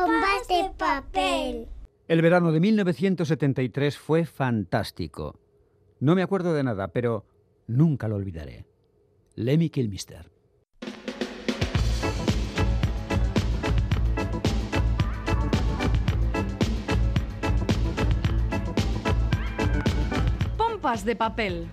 Bombas de papel. El verano de 1973 fue fantástico. No me acuerdo de nada, pero nunca lo olvidaré. Lemmy Kilmister. Pompas de papel.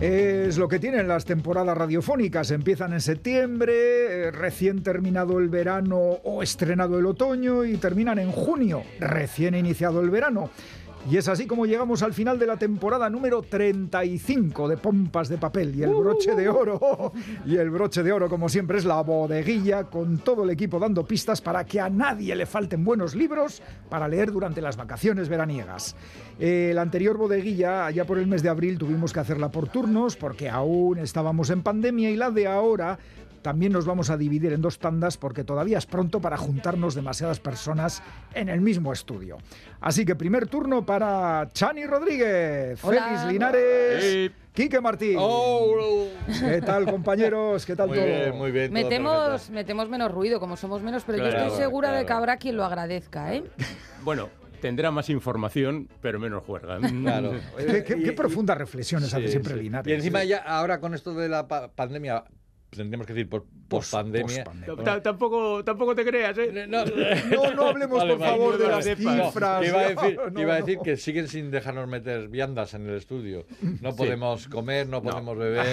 Es lo que tienen las temporadas radiofónicas. Empiezan en septiembre, eh, recién terminado el verano o estrenado el otoño y terminan en junio, recién iniciado el verano. Y es así como llegamos al final de la temporada número 35 de Pompas de Papel y el broche de oro. Y el broche de oro, como siempre, es la bodeguilla con todo el equipo dando pistas para que a nadie le falten buenos libros para leer durante las vacaciones veraniegas. Eh, la anterior bodeguilla, allá por el mes de abril, tuvimos que hacerla por turnos porque aún estábamos en pandemia y la de ahora también nos vamos a dividir en dos tandas porque todavía es pronto para juntarnos demasiadas personas en el mismo estudio. Así que primer turno para Chani Rodríguez, Hola. Félix Linares, Sí. Quique Martín. Oh, ¿Qué tal, compañeros? ¿Qué tal muy todo? bien, muy bien. Metemos, metemos menos ruido, como somos menos, pero yo Claro, estoy segura de que habrá quien lo agradezca, ¿eh? Bueno, tendrá más información, pero menos juerga. Claro. Qué, qué- Y- qué profundas reflexiones sí, hace siempre sí. Linares. Y encima ya ahora con esto de la pa- pandemia, tendríamos que decir por post-pandemia. Ta- Tampoco, tampoco te creas, ¿eh? No, No, no hablemos, Vale, por vale. favor, de No, las cifras. que iba a decir, No, que iba a no. decir que siguen sin dejarnos meter viandas en el estudio. No podemos comer, no podemos beber. Ah,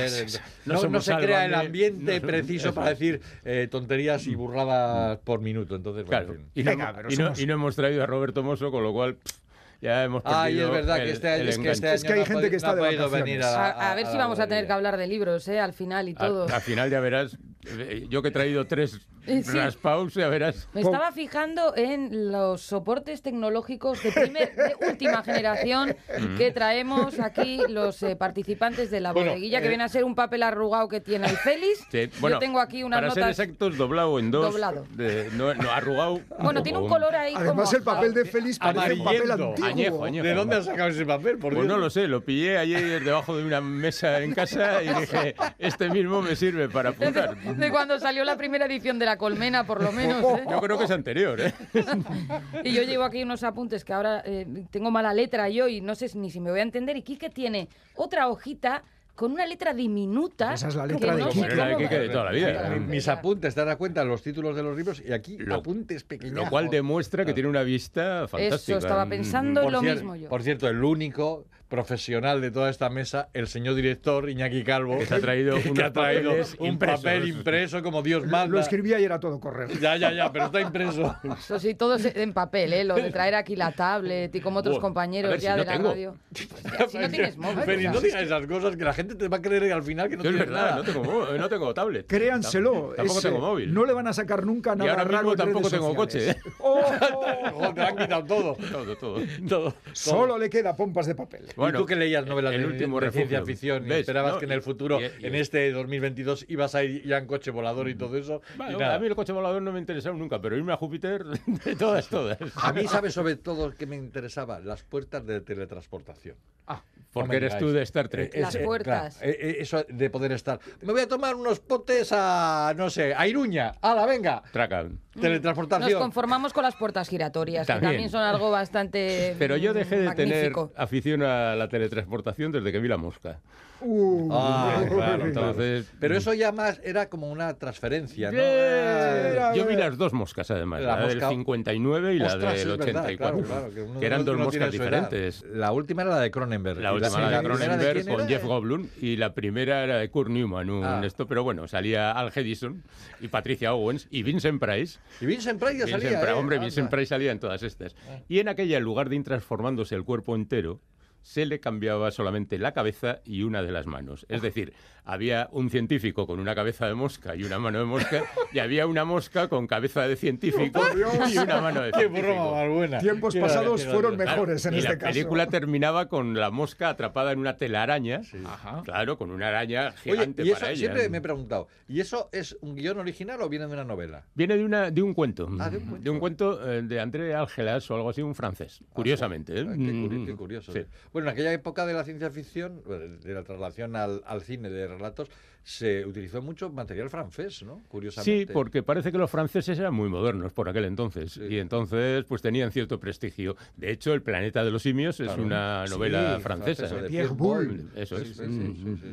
No No, no somos se crea el ambiente no- preciso eso para decir eh, tonterías y burradas por minuto. Entonces, bueno, Claro. en fin. Y no, Venga, pero y, no, somos- y no hemos traído a Roberto Mosso, con lo cual pff, ya hemos perdido Ay, es verdad que el- este año, el es que este enganche. Es que año hay no gente que está no de vacaciones. venir A, a, a ver si vamos a tener que hablar de libros, ¿eh? Al final y todo. Al, al final ya verás, eh, yo que he traído tres Eh, sí. raspaus, ya verás. Me estaba fijando en los soportes tecnológicos de, primer- de última generación que traemos aquí los eh, participantes de la Bueno, bodeguilla, que eh, viene a ser un papel arrugado que tiene el Félix. Sí, bueno, Yo tengo aquí unas para notas. ser exactos, doblado en dos. Doblado. de- no, no, arrugado. Bueno, tiene un color ahí Además, como el papel de Félix parece un papel antiguo. Añejo, añejo. ¿De dónde has sacado ese papel? Por Pues Dios? no lo sé, lo pillé ayer debajo de una mesa en casa y dije, este mismo me sirve para apuntar. de cuando salió la primera edición de La Colmena, por lo menos. ¿eh? Yo creo que es anterior, ¿eh? Y yo llevo aquí unos apuntes que ahora eh, tengo mala letra yo y no sé ni si me voy a entender. Y Quique tiene otra hojita con una letra diminuta. Esa es la que letra de no Quique. la de cómo- Quique de toda la vida. Mi- Mis apuntes, te das cuenta los títulos de los libros y aquí Lo- apuntes pequeños. Lo cual demuestra que tiene una vista fantástica. Eso, estaba pensando por, lo cier- mismo yo. por cierto, el único profesional de toda esta mesa, el señor director Iñaki Calvo, Que ha traído que ha traído un impresos. papel impreso como Dios Lo manda. escribí ayer a todo correr. Ya, ya, ya, pero está impreso. Eso sí, todo es en papel, ¿eh? Lo de traer aquí la tablet y como otros compañeros si ya no de la tengo. radio. Hostia, si no tienes móvil. Félix, o no digas esas cosas que la gente te va a creer al final que no tienes verdad, nada. no tengo, no tengo tablet. Créanselo. Tampoco tengo móvil. No le van a sacar nunca y nada ahora raro mismo tampoco tengo sociales. coche. ¿eh? Ojo, te lo han quitado todo. Todo, todo. todo. Solo le queda pompas de papel. ¿Y tú que leías novelas el de, último de ciencia ficción y ¿Ves? esperabas No, que en el y- futuro, y- y- en este 2022, ibas a ir ya en coche volador y todo eso? y Bueno, nada. a mí el coche volador no me ha interesado nunca, pero irme a Júpiter, de todas, todas. A mí, ¿sabes sobre todo que me interesaba? Las puertas de teletransportación. Ah, Porque No eres tú de Star Trek. Eh, Las eh, puertas. claro, eh, eh, eso de poder estar. Me voy a tomar unos potes a, no sé, a Iruña. ¡Hala, venga! Traca. Nos Teletransportación. conformamos con las puertas giratorias, que También. también son algo bastante Pero yo dejé de tener magnífico. afición a la teletransportación desde que vi la mosca. Uh, Ah, claro. Entonces, Pero eso ya más era como una transferencia, ¿no? Eh, Yo vi las dos moscas, además, La la, del mosca- 59 y la Ostras, del es verdad, 84, claro, claro, que de eran dos que moscas diferentes. La última era la de Cronenberg. La última era de de Cronenberg con? Jeff Goldblum y la primera era de Kurt Newman, un Ah. esto, pero bueno, salía Al Hedison y Patricia Owens y Vincent Price. Y Vincent Price ya Vincent salía, ¿eh? hombre, Anda. Vincent Price salía en todas estas. Y en aquella, en lugar de ir transformándose el cuerpo entero, se le cambiaba solamente la cabeza y una de las manos. Es decir, había un científico con una cabeza de mosca y una mano de mosca, y había una mosca con cabeza de científico y una mano de Qué científico. broma más buena. Tiempos Qué pasados fueron mejores en y este la caso. película terminaba con la mosca atrapada en una telaraña, Ajá. claro, con una araña Oye, gigante y eso para ella. siempre me he preguntado, ¿y eso es un guion original o viene de una novela? Viene de, una, de un cuento, Ah, de un cuento. cuento eh, de André Algelas o algo así, un francés, curiosamente. ¿eh? Ah, Qué, curi- Mm, qué curioso. sí. Bueno, en aquella época de la ciencia ficción, de la traslación al, al cine de relatos, se utilizó mucho material francés, ¿no? Curiosamente. Sí, porque parece que los franceses eran muy modernos por aquel entonces Sí. y entonces pues tenían cierto prestigio. De hecho, El planeta de los simios es una Sí, novela francesa, francesa. de Pierre Boulle. Eso Sí, es. sí, sí, sí, sí.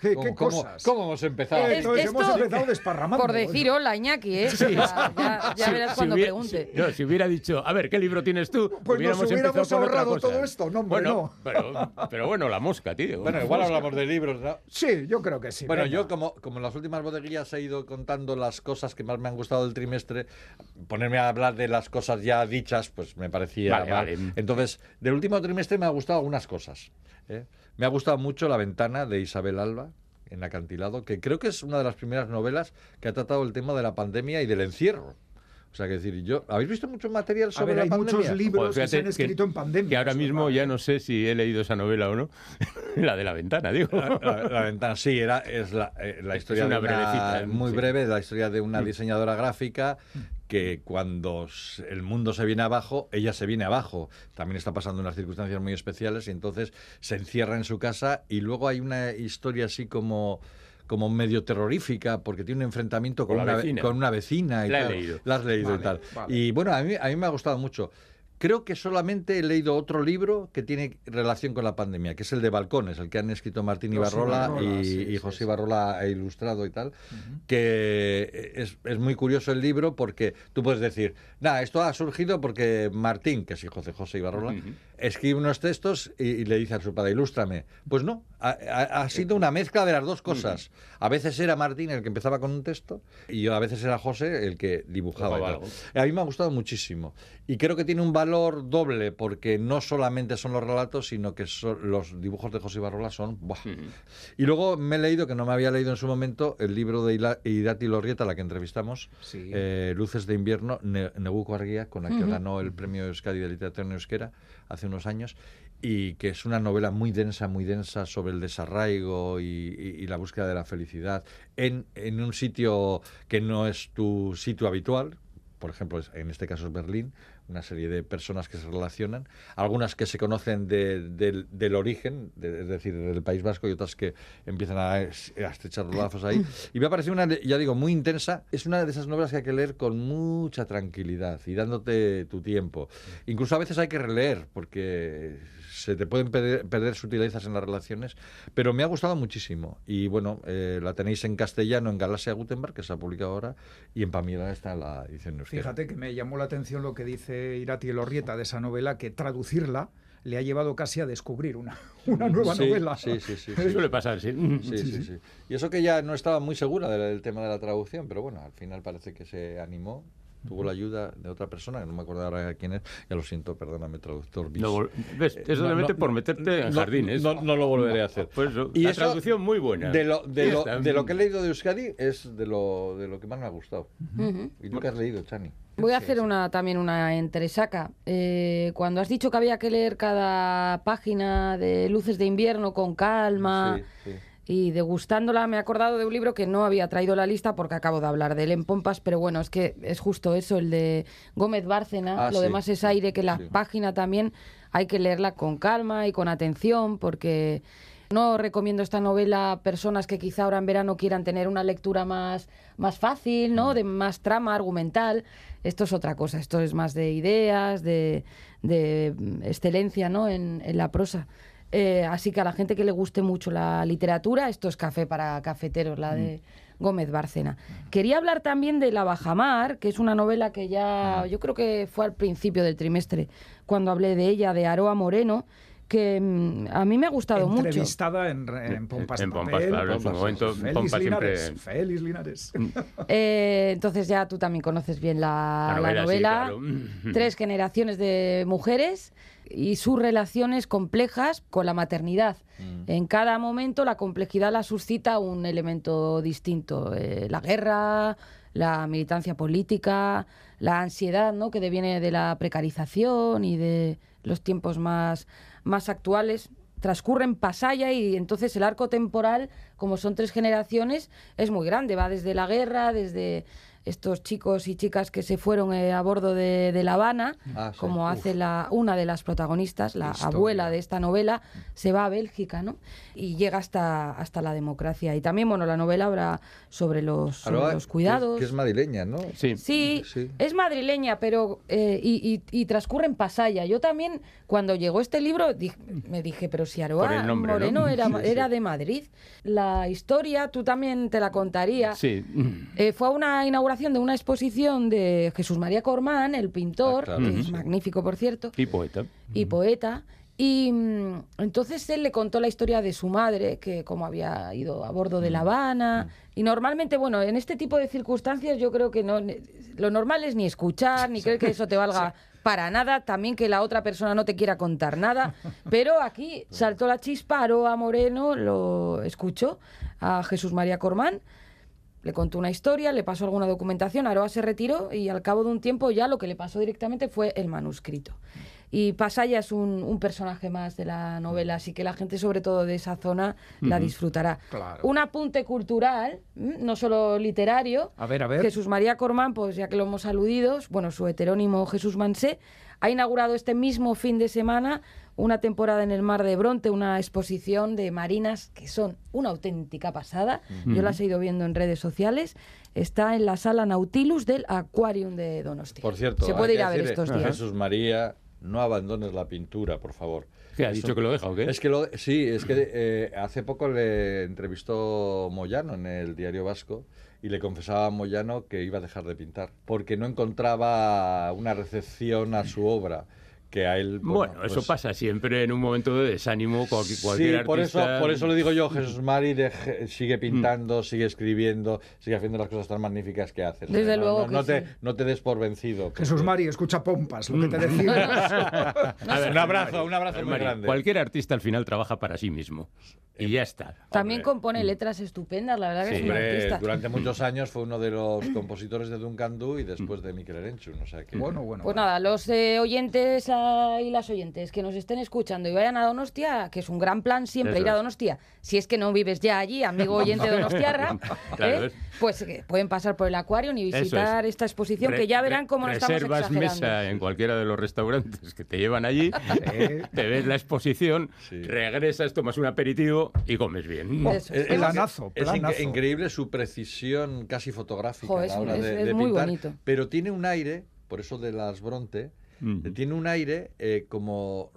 qué, ¿cómo- qué cómo- cosas. ¿Cómo hemos empezado? Es- Entonces hemos empezado desparramando. Por decir hola, Iñaki, ¿eh? Ya, ya- ya Si- verás si cuando hubiera- pregunte. si- no, si hubiera dicho, a ver, ¿qué libro tienes tú? Pues nos hubiéramos empezado con otra ahorrado cosa. todo esto. No, hombre, bueno, no. Pero, pero bueno, la mosca, tío. Bueno, igual hablamos de libros, ¿no? Sí, yo creo que sí. Bueno, venga. yo como, como en las últimas bodeguillas he ido contando las cosas que más me han gustado del trimestre, ponerme a hablar de las cosas ya dichas, pues me parecía Vale, mal. vale. Entonces, del último trimestre me ha gustado algunas cosas. ¿eh? Me ha gustado mucho La ventana de Isabel Alba en Acantilado, que creo que es una de las primeras novelas que ha tratado el tema de la pandemia y del encierro. O sea, que decir, yo, ¿habéis visto mucho material A sobre ver, la hay pandemia? muchos libros Joder, que se han escrito en pandemia. Que ahora es mismo ya no sé si he leído esa novela o no. la de la ventana, digo. La, la- la ventana, sí, era, es la, eh, la historia una de una, ¿eh? muy sí. breve, la historia de una diseñadora gráfica que cuando el mundo se viene abajo, ella se viene abajo. También está pasando unas circunstancias muy especiales y entonces se encierra en su casa y luego hay una historia así como como medio terrorífica porque tiene un enfrentamiento con, una, ve- vecina. con una vecina y La he tal. leído. La has leído Vale, y tal. vale. Y bueno, a mí, a mí me ha gustado mucho. Creo que solamente he leído otro libro que tiene relación con la pandemia, que es el de Balcones, el que han escrito Martín Ibarrola Ibarrola, y, sí, y José sí. Ibarrola ha ilustrado y tal, que es, es muy curioso el libro porque tú puedes decir, nada, esto ha surgido porque Martín, que es hijo de José Ibarrola, Ujú. escribe unos textos y, y le dice a su padre, ilústrame. Pues no, ha, ha- sido una mezcla de las dos cosas. A veces era Martín el que empezaba con un texto y a veces era José el que dibujaba. y tal. A mí me ha gustado muchísimo. Y creo que tiene un valor doble, porque no solamente son los relatos, sino que son, los dibujos de José Barrola son... ¡buah! Y luego me he leído, que no me había leído en su momento, el libro de Irati Lorrieta, la que entrevistamos, Sí. eh, Luces de invierno, Ne- Neguko Arguía, con la que ganó el premio Euskadi de Literatura en Euskera hace unos años, y que es una novela muy densa, muy densa sobre el desarraigo y, y- y la búsqueda de la felicidad en, en un sitio que no es tu sitio habitual, por ejemplo, en este caso es Berlín, una serie de personas que se relacionan, algunas que se conocen de- del, del origen, de- es decir, del País Vasco, y otras que empiezan a, a estrechar los lazos ahí. Y me ha parecido una, ya digo, muy intensa. Es una de esas novelas que hay que leer con mucha tranquilidad y dándote tu tiempo. Incluso a veces hay que releer, porque se te pueden perder, perder sutilezas en las relaciones, pero me ha gustado muchísimo. Y bueno, eh, la tenéis en castellano en Galaxia Gutenberg, que se ha publicado ahora, y en Pamela está la edición euskera. Fíjate que me llamó la atención lo que dice Irati Elorrieta de esa novela, que traducirla le ha llevado casi a descubrir una, una nueva Sí, novela. Sí, sí, sí. Suele pasar, sí. Sí, sí, sí. Y eso que ya no estaba muy segura del, del tema de la traducción, pero bueno, al final parece que se animó, tuvo la ayuda de otra persona, que no me acuerdo ahora quién es, ya lo siento, perdóname, traductor. Eh, Es solamente no, por meterte en jardines. No, no lo volveré a hacer. Pues eso, Y la eso, traducción muy buena. De lo, de, lo, de lo que he leído de Euskadi es de lo, de lo que más me ha gustado. ¿Y tú qué has leído, Chani? Voy a hacer una también una entresaca. Eh, cuando has dicho que había que leer cada página de Luces de invierno con calma Sí, sí. Y degustándola, me he acordado de un libro que no había traído la lista porque acabo de hablar de él en Pompas, pero bueno, es que es justo eso, el de Gómez Bárcena. Ah, Lo sí, demás es aire, que la sí. página también hay que leerla con calma y con atención porque no recomiendo esta novela a personas que quizá ahora en verano quieran tener una lectura más, más fácil, ¿no? De más trama argumental. Esto es otra cosa, esto es más de ideas, de, de mm, excelencia, ¿no? En, en la prosa. Eh, así que a la gente que le guste mucho la literatura, esto es café para cafeteros, la de Gómez Bárcena. Quería hablar también de La Bajamar, que es una novela que ya, yo creo que fue al principio del trimestre, cuando hablé de ella, de Aroa Moreno, que mm, a mí me ha gustado mucho. Entrevistada en, en Pompas En Pompas, Papel, claro, en su momento, Félix Pompas Linares, siempre- Félix Linares. Eh, entonces ya tú también conoces bien la, La la novela, sí, novela. claro. Tres generaciones de mujeres y sus relaciones complejas con la maternidad. Mm. En cada momento la complejidad la suscita un elemento distinto. Eh, la guerra, la militancia política, la ansiedad ¿no? que deviene de la precarización y de los tiempos más, más actuales transcurre en Pasaya y entonces el arco temporal, como son tres generaciones, es muy grande. Va desde la guerra, desde estos chicos y chicas que se fueron eh, a bordo de, de La Habana, Ah, sí. como Uf. hace la, una de las protagonistas, la Historia. abuela de esta novela, se va a Bélgica, ¿no? Y llega hasta, hasta la democracia. Y también, bueno, la novela habla sobre los, sobre los que es- cuidados. Que es, madrileña, ¿no? Sí. Sí, Sí. es madrileña, pero eh, y, y- y transcurre en Pasaya. Yo también, cuando llegó este libro, di- me dije, pero si Aroa nombre, ¿no? Moreno era, Sí, sí. era de Madrid. La historia, tú también te la contaría. Sí. Eh, fue a una inauguración de una exposición de Jesús María Cormán, el pintor, Ah, claro, que es magnífico, por cierto, Y poeta. y poeta. Y mm, entonces él le contó la historia de su madre, que como había ido a bordo de La Habana. Y normalmente, bueno, en este tipo de circunstancias yo creo que no lo normal es ni escuchar, ni creer que eso te valga para nada, también que la otra persona no te quiera contar nada. Pero aquí saltó la chispa, Aroa Moreno lo escuchó a Jesús María Cormán. Le contó una historia, le pasó alguna documentación, Aroa se retiró y al cabo de un tiempo ya lo que le pasó directamente fue el manuscrito. Y Pasaya es un, un personaje más de la novela, así que la gente sobre todo de esa zona la disfrutará. Claro. Un apunte cultural, no solo literario. A ver, a ver. Jesús María Cormán, pues ya que lo hemos aludido, bueno, su heterónimo Jesús Mansé, ha inaugurado este mismo fin de semana una temporada en el Mar de Bronte, una exposición de marinas que son una auténtica pasada. Yo las he ido viendo en redes sociales. Está en la sala Nautilus del Aquarium de Donostia. Por cierto, se puede ir a ver estos días. Jesús María, no abandones la pintura, por favor. ¿Qué ha Eso- dicho que lo deja o qué? Es que lo, sí, es que eh, hace poco le entrevistó Moyano en el Diario Vasco y le confesaba a Moyano que iba a dejar de pintar porque no encontraba una recepción a su obra que a él Bueno, eso pues- pasa siempre en un momento de desánimo. Cualquier, cualquier Sí, por eso, por eso le digo yo, Jesús Mari deje- sigue pintando, sigue escribiendo, sigue haciendo las cosas tan magníficas que haces. Desde no, luego no, que no te, no te des por vencido. porque- Jesús Mari, escucha pompas, lo que te decimos. A ver, un abrazo, un abrazo muy Mari, grande. Cualquier artista al final trabaja para sí mismo. Y ya está. También Hombre. compone letras estupendas, la verdad que es un artista. durante muchos años fue uno de los compositores de Duncan Du y después de Mikel Erenchun, o sea que... bueno, bueno. Pues bueno. nada, los eh, oyentes y las oyentes que nos estén escuchando y vayan a Donostia, que es un gran plan siempre Eso ir a es. Donostia, si es que no vives ya allí, amigo oyente donostiarra, Claro, ¿eh? es. pues eh, pueden pasar por el acuario y visitar es. esta exposición, Re- que ya verán re- cómo no estamos exagerando. mesa en cualquiera de los restaurantes que te llevan allí, Sí. te ves la exposición, Sí. regresas, tomas un aperitivo y comes bien. Eso es. Planazo, es increíble su precisión casi fotográfica a es la hora es- de, es de muy pintar, bonito. pero tiene un aire, por eso de las Bronte, Eh, tiene un aire eh, como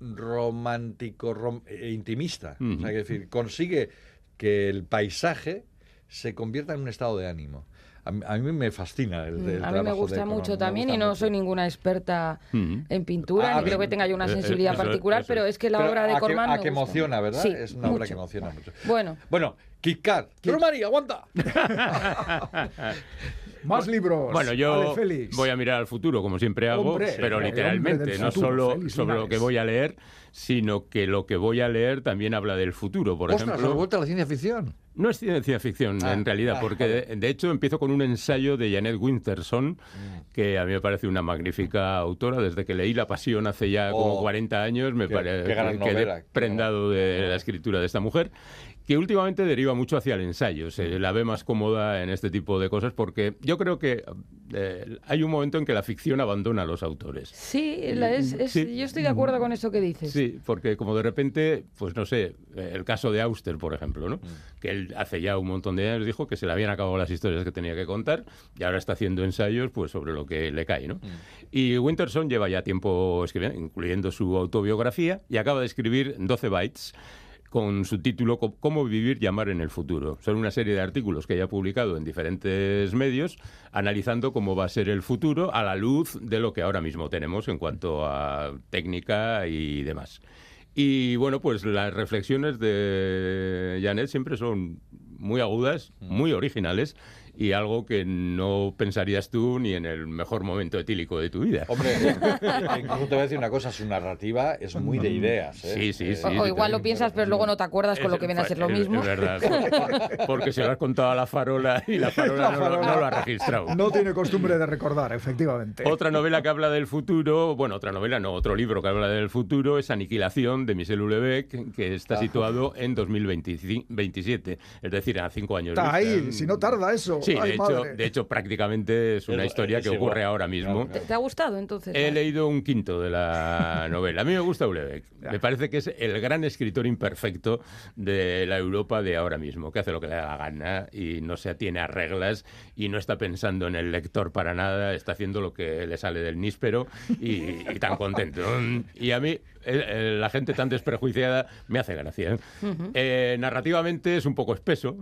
romántico, rom- eh, intimista. O sea, que decir, consigue que el paisaje se convierta en un estado de ánimo. A, mí- a mí me fascina el, el Mm, A mí me trabajo de gusta Corman, mucho me también gusta y no mucho. soy ninguna experta Mm. en pintura, Ah, ni creo que tenga yo una Eh, eh, sensibilidad eso- particular, eso pero es. es que la Pero obra de a que- Corman a me que gusta. emociona, ¿verdad? Sí, es una obra mucho. que emociona mucho. Bueno, Bueno, Kit Kat. María, aguanta. Más libros. Bueno, yo voy a mirar al futuro, como siempre hago, Hombre, pero literalmente, no futuro, solo Félix sobre lo que voy a leer, sino que lo que voy a leer también habla del futuro. Por Ostras, ejemplo, has vuelto a la ciencia ficción. No es ciencia ficción, Ah, en realidad, ah, porque de, de hecho empiezo con un ensayo de Janet Winterson, Mm. que a mí me parece una magnífica autora. Desde que leí La Pasión hace ya como Oh, 40 años, me qué- gran quedé novela, prendado de la escritura de esta mujer, que últimamente deriva mucho hacia el ensayo. Se la ve más cómoda en este tipo de cosas, porque yo creo que eh, hay un momento en que la ficción abandona a los autores. sí, la- es- es- Sí. yo estoy de acuerdo con eso que dices. Sí, porque como de repente, pues no sé, eh, el caso de Auster, por ejemplo, ¿no? Que él hace ya un montón de años dijo que se le habían acabado las historias que tenía que contar y ahora está haciendo ensayos pues sobre lo que le cae, ¿no? Y Winterson lleva ya tiempo escribiendo, incluyendo su autobiografía, y acaba de escribir 12 bytes con su título Cómo vivir y amar en el futuro. Son una serie de artículos que ella ha publicado en diferentes medios analizando cómo va a ser el futuro a la luz de lo que ahora mismo tenemos en cuanto a técnica y demás. Y bueno, pues las reflexiones de Janet siempre son muy agudas, muy originales y algo que no pensarías tú ni en el mejor momento etílico de tu vida. Hombre, incluso te voy a decir una cosa, su narrativa es muy de ideas. ¿eh? Sí, sí, Eh, sí. O, igual lo piensas, pero luego no te acuerdas con lo que viene a ser lo mismo. Es verdad, por- porque se lo has contado a la farola y la farola, no, lo- no lo ha registrado. No tiene costumbre de recordar, efectivamente. Otra novela que habla del futuro, bueno, otra novela no, otro libro que habla del futuro es Aniquilación de Michel Houellebecq, que está situado en 2027, es decir, a cinco años. Está ahí, si no tarda eso. Sí, Ay, de hecho, de hecho, prácticamente es una Es- historia es que igual. ocurre ahora mismo. ¿Te, te ha gustado entonces? He leído un quinto de la novela. A mí me gusta Ulebeck. Me parece que es el gran escritor imperfecto de la Europa de ahora mismo, que hace lo que le da la gana y no se atiene a reglas y no está pensando en el lector para nada, está haciendo lo que le sale del níspero y, y tan contento. Y a mí, eh, eh, la gente tan desprejuiciada me hace gracia. Eh, narrativamente es un poco espeso,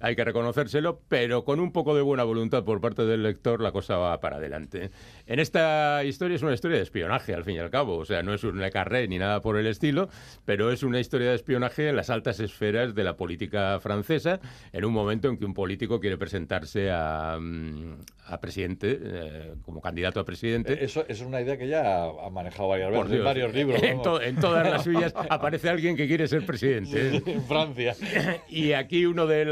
hay que reconocérselo, pero con un poco de buena voluntad por parte del lector la cosa va para adelante. En esta historia es una historia de espionaje, al fin y al cabo, o sea, no es un Le Carré ni nada por el estilo, pero es una historia de espionaje en las altas esferas de la política francesa, en un momento en que un político quiere presentarse a, mm, a presidente, eh, como candidato a presidente. Eso, eso es una idea que ya ha manejado varias veces en Dios. varios libros. En, to- en todas las suyas aparece alguien que quiere ser presidente. en Francia. Y aquí uno de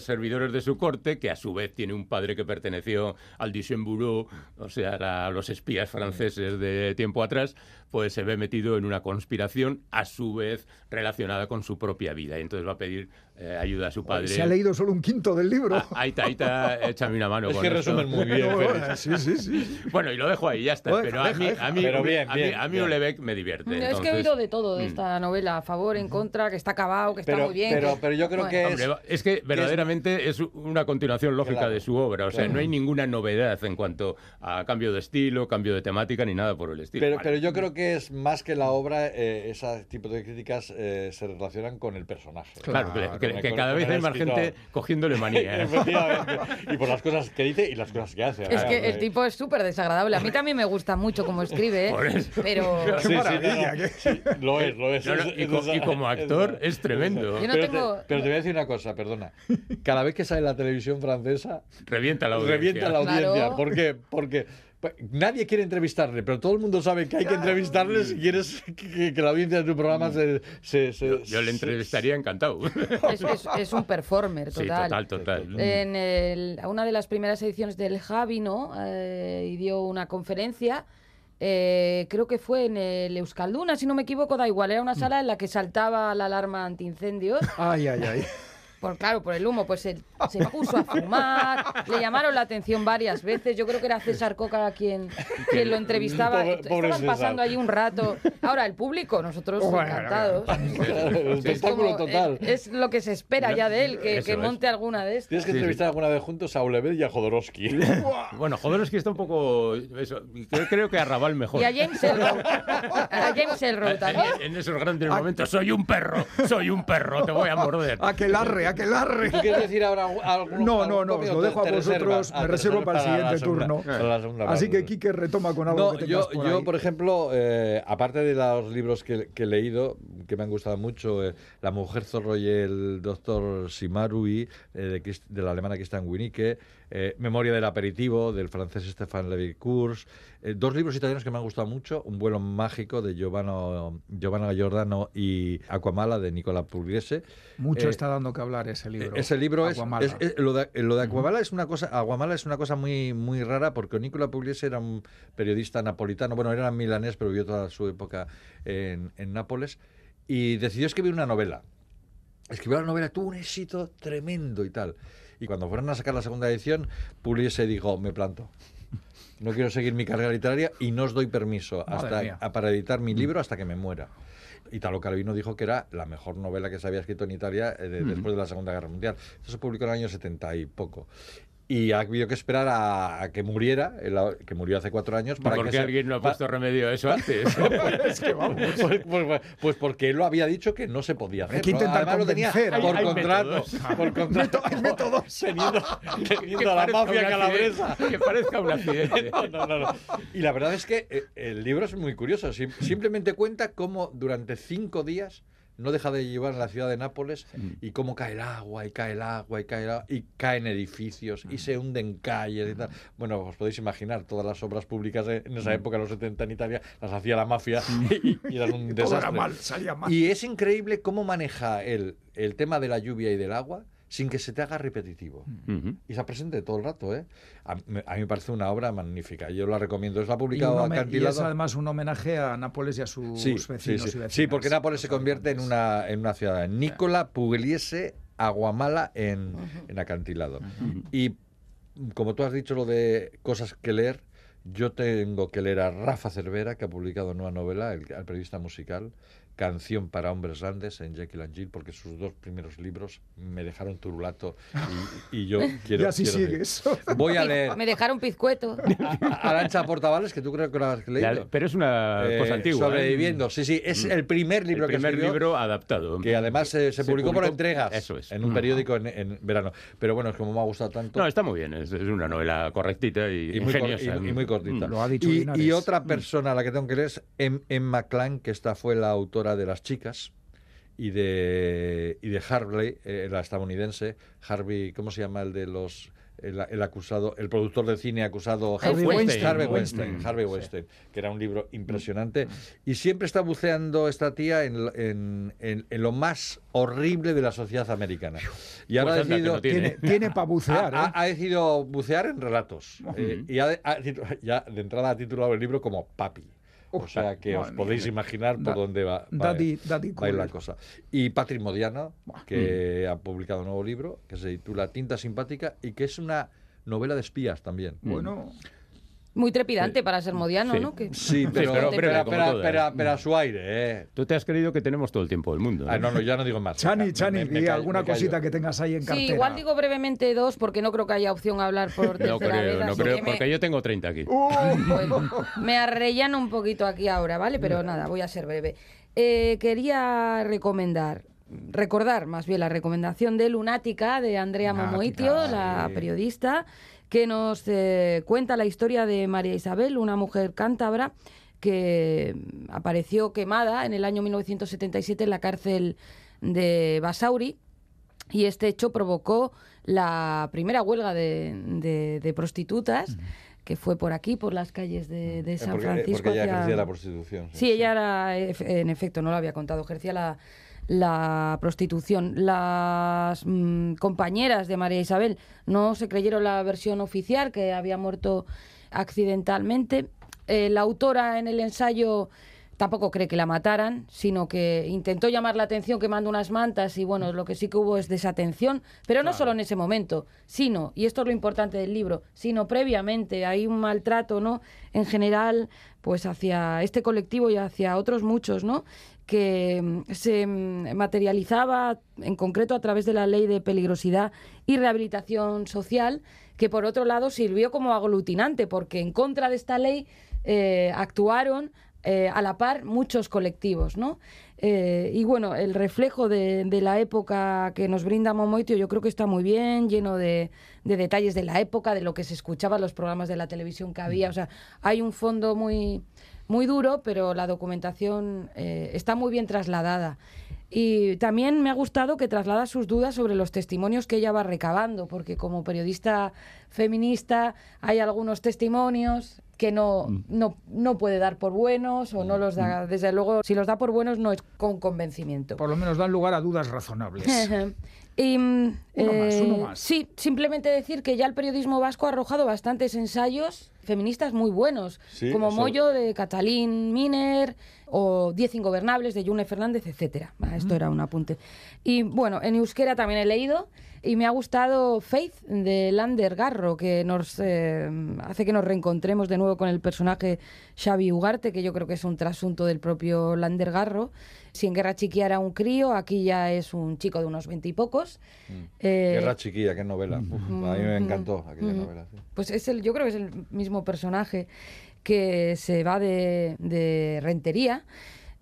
servidores de su corte, que a su vez tiene un padre que perteneció al Bureau, o sea, a los espías franceses de tiempo atrás, pues se ve metido en una conspiración, a su vez relacionada con su propia vida. Y entonces va a pedir eh, ayuda a su padre. Se ha leído solo un quinto del libro. Ah, ahí está, ahí está, échame una mano Es con que resumen muy bien. No, sí, sí, sí. Bueno, y lo dejo ahí, ya está. Bueno, pero a deja, mí, deja. a mí, Pero bien, a mí, bien, a mí bien. Ulebeck me divierte. Es que he oído de todo de Mm. esta novela, a favor, en contra, que está acabado, que está Pero- muy bien. pero- que- pero yo creo Bueno. que- Hombre, va- es que verdaderamente es una continuación lógica Claro, de su obra. O sea, claro. no hay ninguna novedad en cuanto a cambio de estilo, cambio de temática, ni nada por el estilo. Pero, Vale. pero yo creo que es más que la obra, eh, ese tipo de críticas eh, se relacionan con el personaje. Claro, que, que- con- cada vez hay más gente cogiéndole manía. ¿eh? Efectivamente. Y por las cosas que dice y las cosas que hace. Es que eh. el tipo es súper desagradable. A mí también me gusta mucho cómo escribe, ¿eh? Por eso. pero Sí, sí, maravilla, no, no, qué- sí, lo es, lo es. No, no, Es- y, co- como actor es tremendo. Yo no pero, tengo- te, pero te voy a decir una cosa, perdona. Cada vez que sale la televisión francesa, Revienta la audiencia. revienta la audiencia. Claro. ¿Por qué? Porque nadie quiere entrevistarle, pero todo el mundo sabe que hay que entrevistarle si quieres que, la audiencia de tu programa se... se- se- Yo le se- entrevistaría encantado. es, es- es un performer Sí, total. total, total. En el- una de las primeras ediciones del Javi, ¿no? Eh, y dio una conferencia. eh, creo que fue en el Euskalduna, si no me equivoco, da igual. Era una sala en la que saltaba la alarma antiincendios. Ay, ay, ay. Por, claro, por el humo, pues se, se puso a fumar, le llamaron la atención varias veces. Yo creo que era César Coca quien, quien lo entrevistaba. Pobre- pobre Estaban César. pasando allí un rato. Ahora, el público, nosotros Bueno, encantados. El Es, espectáculo como- total. eh, es lo que se espera ya de él, que, que es. monte alguna de estas. Tienes que entrevistar alguna vez juntos a Olever y a Jodorowsky. Bueno, Jodorowsky está un poco... Eso, creo, creo que a Raval mejor. Y a James Elrow. A James Elrow también. En, en esos grandes momentos, soy un perro, soy un perro, te voy a morder. Aquelarre, aquelarre. ¿Tú quieres decir ahora algún No, no, no, os lo dejo a vosotros, me Ah, reservo para el siguiente turno. Así que. Quique retoma con algo que yo, por yo, ahí. por ejemplo, eh, aparte de los libros que, he leído, que me han gustado mucho, eh, La mujer zorro y el doctor Simarui, eh, de la alemana Christian Winicke, eh, Memoria del aperitivo, del francés Stefan Levi-Kurs, eh, dos libros italianos que me han gustado mucho, Un vuelo mágico, de Giovanna, Giovanna Giordano, y Aquamala, de Nicola Pugliese. Mucho Eh, está dando que hablar ese libro. ese libro es, Aguamala. es- es- lo de, lo de es una cosa Aguamala es una cosa muy muy rara porque Nicola Pugliese era un periodista napolitano bueno era milanés pero vivió toda su época en, en Nápoles y decidió escribir una novela escribió la novela tuvo un éxito tremendo y tal y cuando fueron a sacar la segunda edición Pugliese dijo me planto no quiero seguir mi carrera literaria y no os doy permiso hasta a- para editar mi libro hasta que me muera. Italo Calvino dijo que era la mejor novela que se había escrito en Italia eh, de- después de la Segunda Guerra Mundial. Esto se publicó en el año 70 y poco. Y ha habido que esperar a, a que muriera, el- que murió hace cuatro años, para ¿Por que qué se- alguien no ha puesto remedio a eso antes? es que vamos. Pues, pues- pues porque él lo había dicho que no se podía hacer. Hay que ¿no? intentar Además lo tenía convencer. por Hay- hay contrato. métodos. Por contrato. Hay métodos. Teniendo, teniendo Que a la parezca mafia un calabresa. accidente, Que parezca un accidente. No, no, no, no. Y la verdad es que eh, el libro es muy curioso. Sim- Simplemente cuenta cómo durante cinco días no deja de llevar en la ciudad de Nápoles y cómo cae el agua y cae el agua y cae el agua y caen edificios y se hunden calles y tal. Bueno, os podéis imaginar todas las obras públicas en esa época, en los 70 en Italia, las hacía la mafia y, y eran un Todo era desastre. mal, salía mal. Y es increíble cómo maneja él el tema de la lluvia y del agua sin que se te haga repetitivo. Ujú. Y está presente todo el rato, ¿eh? A, me- a mí me parece una obra magnífica. Yo la recomiendo. Es la Y, publicado y Acantilado. es además un homenaje a Nápoles y a sus Sí, vecinos sí, y sí. vecinas. Sí, porque Nápoles se convierte en una, en una ciudad. Nicola Pugliese Aguamala en, en Acantilado. Y como tú has dicho lo de cosas que leer, yo tengo que leer a Rafa Cervera, que ha publicado una nueva novela, el, el periodista musical, Canción para hombres grandes en Jekyll and Jill, porque sus dos primeros libros me dejaron turulato y, y yo quiero. y así quiero leer. sigues. Voy a leer Me dejaron pizcueto. Arancha Portavales, que tú creo que lo has leído. La- pero es una Eh, cosa antigua. ¿eh? Sobreviviendo, sí, sí, es el primer libro el que primer escribió, libro adaptado. que además eh, se, publicó, por entregas Eso es. en un Mm. periódico en, en verano. Pero bueno, es como me ha gustado tanto. No, está muy bien. Es, es una novela correcta y, y muy, ingeniosa. y- y muy cortita. Mm. Lo ha dicho y, otra Mm. persona a la que tengo que leer es Em- Emma Clan, que esta fue la autora de Las Chicas y de, y de Harvey, eh, la estadounidense. Harvey, ¿cómo se llama el de los... El, el acusado, el productor de cine acusado Harvey Weinstein. Harvey Weinstein. Weinstein, Harvey Sí. Weinstein, que era un libro impresionante y siempre está buceando esta tía en, lo- en- en- en lo más horrible de la sociedad americana. Y ahora Pues ha decidido no tiene. Tiene, tiene para bucear, ha, ¿eh? ha- ha decidido bucear en relatos. eh, y ha, ya de entrada ha titulado el libro como Papi. O sea que os podéis imaginar por Da- dónde va, va, Daddy- Daddy va a ir la cosa. Y Patrick Modiano, que ha publicado un nuevo libro que se titula Tinta Simpática y que es una novela de espías también. Bueno, Muy trepidante para ser modiano, Sí. ¿no? Que- Sí, pero, pero pero, breve, pero, como pero- todas. pero- pero a su aire, ¿eh? Tú te has creído que tenemos todo el tiempo del mundo. Ah, no, no, ya no digo más. Chani, Chani, me- me y callo, alguna cosita que tengas ahí en Sí, cartera. igual digo brevemente dos porque no creo que haya opción a hablar por tercera No vez. creo, no creo, porque yo tengo 30 aquí. Bueno, me arrellano un poquito aquí ahora, ¿vale? Pero nada, voy a ser breve. Eh, quería recomendar, recordar más bien la recomendación de Lunática de Andrea Lunática, Momoitio, la sí. periodista, que nos eh, cuenta la historia de María Isabel, una mujer cántabra que apareció quemada en el año 1977 en la cárcel de Basauri y este hecho provocó la primera huelga de, de- de prostitutas que fue por aquí, por las calles de, de Eh, San porque, Francisco. porque ella hacia- ejercía la prostitución. Sí, ella era, en efecto, no lo había contado, ejercía la, la prostitución. Las mm, compañeras de María Isabel no se creyeron la versión oficial, que había muerto accidentalmente. Eh, la autora en el ensayo tampoco cree que la mataran, sino que intentó llamar la atención quemando unas mantas y bueno, lo que sí que hubo es desatención, pero no solo en ese momento, sino, y esto es lo importante del libro, sino previamente hay un maltrato, ¿no? En general, pues hacia este colectivo y hacia otros muchos, ¿no? Que mm, se mm, materializaba en concreto a través de la ley de peligrosidad y rehabilitación social, que por otro lado sirvió como aglutinante, porque en contra de esta ley eh, actuaron eh, a la par muchos colectivos, ¿no? Eh, y bueno, el reflejo de, de la época que nos brinda Momoitio yo creo que está muy bien, lleno de, de detalles de la época, de lo que se escuchaba en los programas de la televisión que había. O sea, hay un fondo muy, muy duro, pero la documentación eh, está muy bien trasladada. Y también me ha gustado que traslada sus dudas sobre los testimonios que ella va recabando, porque como periodista feminista hay algunos testimonios que no, no, no puede dar por buenos o no los da, desde luego, si los da por buenos no es con convencimiento. Por lo menos dan lugar a dudas razonables. Y, mm, Uno más, uno más. Sí, simplemente decir que ya el periodismo vasco ha arrojado bastantes ensayos feministas muy buenos, Sí, como eso- Moyo de Catalín Miner o Diez Ingobernables de June Fernández, etcétera. Ah, Esto era un apunte. Y bueno, en euskera también he leído y me ha gustado Faith de Lander Garro, que nos eh, hace que nos reencontremos de nuevo con el personaje Xavi Ugarte, que yo creo que es un trasunto del propio Lander Garro. Si en Guerra Chiquilla era un crío, aquí ya es un chico de unos veintipocos. Eh, Guerra chiquilla, qué novela. Uf, a mí me encantó aquella mm. novela. sí. pues es el, yo creo que es el mismo personaje que se va de, de Rentería